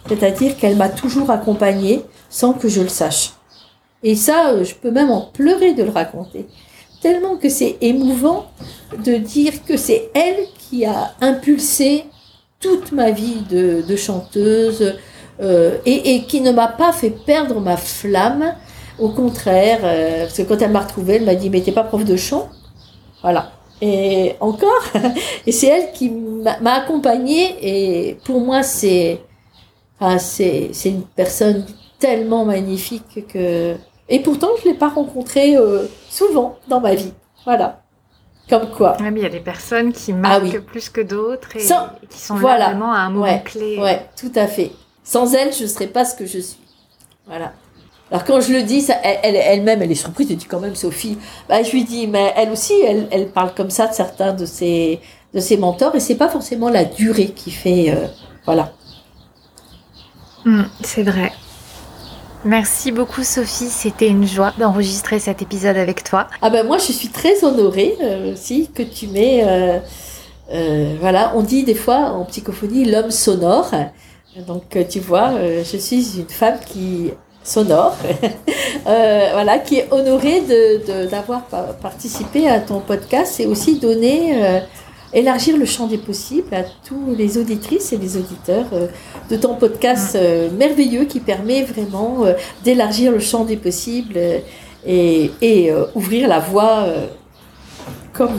[SPEAKER 2] C'est-à-dire qu'elle m'a toujours accompagnée sans que je le sache. Et ça, euh, je peux même en pleurer de le raconter. Tellement que c'est émouvant de dire que c'est elle qui a impulsé toute ma vie de, chanteuse euh, et, qui ne m'a pas fait perdre ma flamme. Au contraire, euh, parce que quand elle m'a retrouvée, elle m'a dit, mais t'es pas prof de chant? Voilà. Et encore, et c'est elle qui m'a accompagnée et pour moi, c'est c'est une personne tellement magnifique que... Et pourtant, je ne l'ai pas rencontrée euh, souvent dans ma vie. Voilà. Comme quoi.
[SPEAKER 3] Ouais, mais il y a des personnes qui marquent
[SPEAKER 2] Ah oui.
[SPEAKER 3] plus que d'autres et,
[SPEAKER 2] Sans-
[SPEAKER 3] et qui sont
[SPEAKER 2] voilà.
[SPEAKER 3] là vraiment à un moment
[SPEAKER 2] Ouais,
[SPEAKER 3] clé.
[SPEAKER 2] Ouais, tout à fait. Sans elle, je ne serais pas ce que je suis. Voilà. Alors quand je le dis, ça, elle- elle- elle-même, elle, est surprise. Elle dit quand même, Sophie. Bah, je lui dis, mais elle aussi, elle, elle parle comme ça de certains de ses, de ses mentors, et c'est pas forcément la durée qui fait, euh, voilà.
[SPEAKER 3] Hmm, c'est vrai. Merci beaucoup Sophie, c'était une joie d'enregistrer cet épisode avec toi.
[SPEAKER 2] Ah ben moi, je suis très honorée euh, aussi que tu m'aies, euh, euh, voilà, on dit des fois en psychophonie l'homme sonore. Donc tu vois, je suis une femme qui sonore, voilà, qui est honorée de de- d'avoir pa- participé à ton podcast et aussi euh, élargir le champ des possibles à tous les auditrices et les auditeurs euh, de ton podcast euh, merveilleux qui permet vraiment euh, d'élargir le champ des possibles et, et ouvrir la voie comme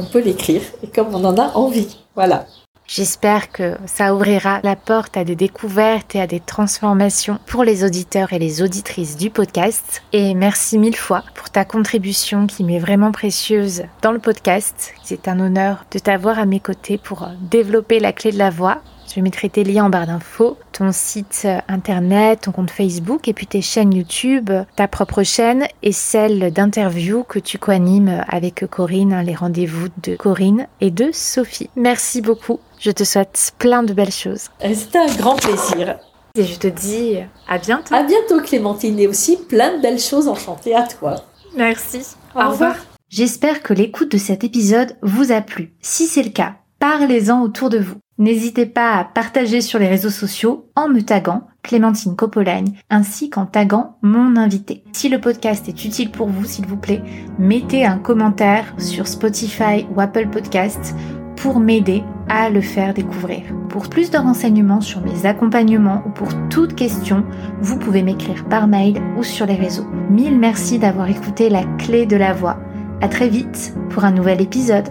[SPEAKER 2] on peut l'écrire et comme on en a envie. Voilà.
[SPEAKER 3] J'espère que ça ouvrira la porte à des découvertes et à des transformations pour les auditeurs et les auditrices du podcast. Et merci mille fois pour ta contribution qui m'est vraiment précieuse dans le podcast. C'est un honneur de t'avoir à mes côtés pour euh, développer la clé de la voix. Je mettrai tes liens en barre d'infos, ton site euh, internet, ton compte Facebook et puis tes chaînes YouTube, ta propre chaîne et celle d'interview que tu co-animes avec Corinne, hein, les rendez-vous de Corinne et de Sophie. Merci beaucoup. Je te souhaite plein de belles choses.
[SPEAKER 2] C'était un grand plaisir.
[SPEAKER 3] Et je te dis à bientôt.
[SPEAKER 2] À bientôt Clémentine et aussi plein de belles choses enchantées à toi.
[SPEAKER 3] Merci.
[SPEAKER 2] Au revoir.
[SPEAKER 3] J'espère que l'écoute de cet épisode vous a plu. Si c'est le cas, Parlez-en autour de vous. N'hésitez pas à partager sur les réseaux sociaux en me taguant Clémentine Copolagne ainsi qu'en taguant mon invité. Si le podcast est utile pour vous, s'il vous plaît, mettez un commentaire sur Spotify ou Apple Podcasts pour m'aider à le faire découvrir. Pour plus de renseignements sur mes accompagnements ou pour toute question, vous pouvez m'écrire par mail ou sur les réseaux. Mille merci d'avoir écouté la clé de la voix. À très vite pour un nouvel épisode.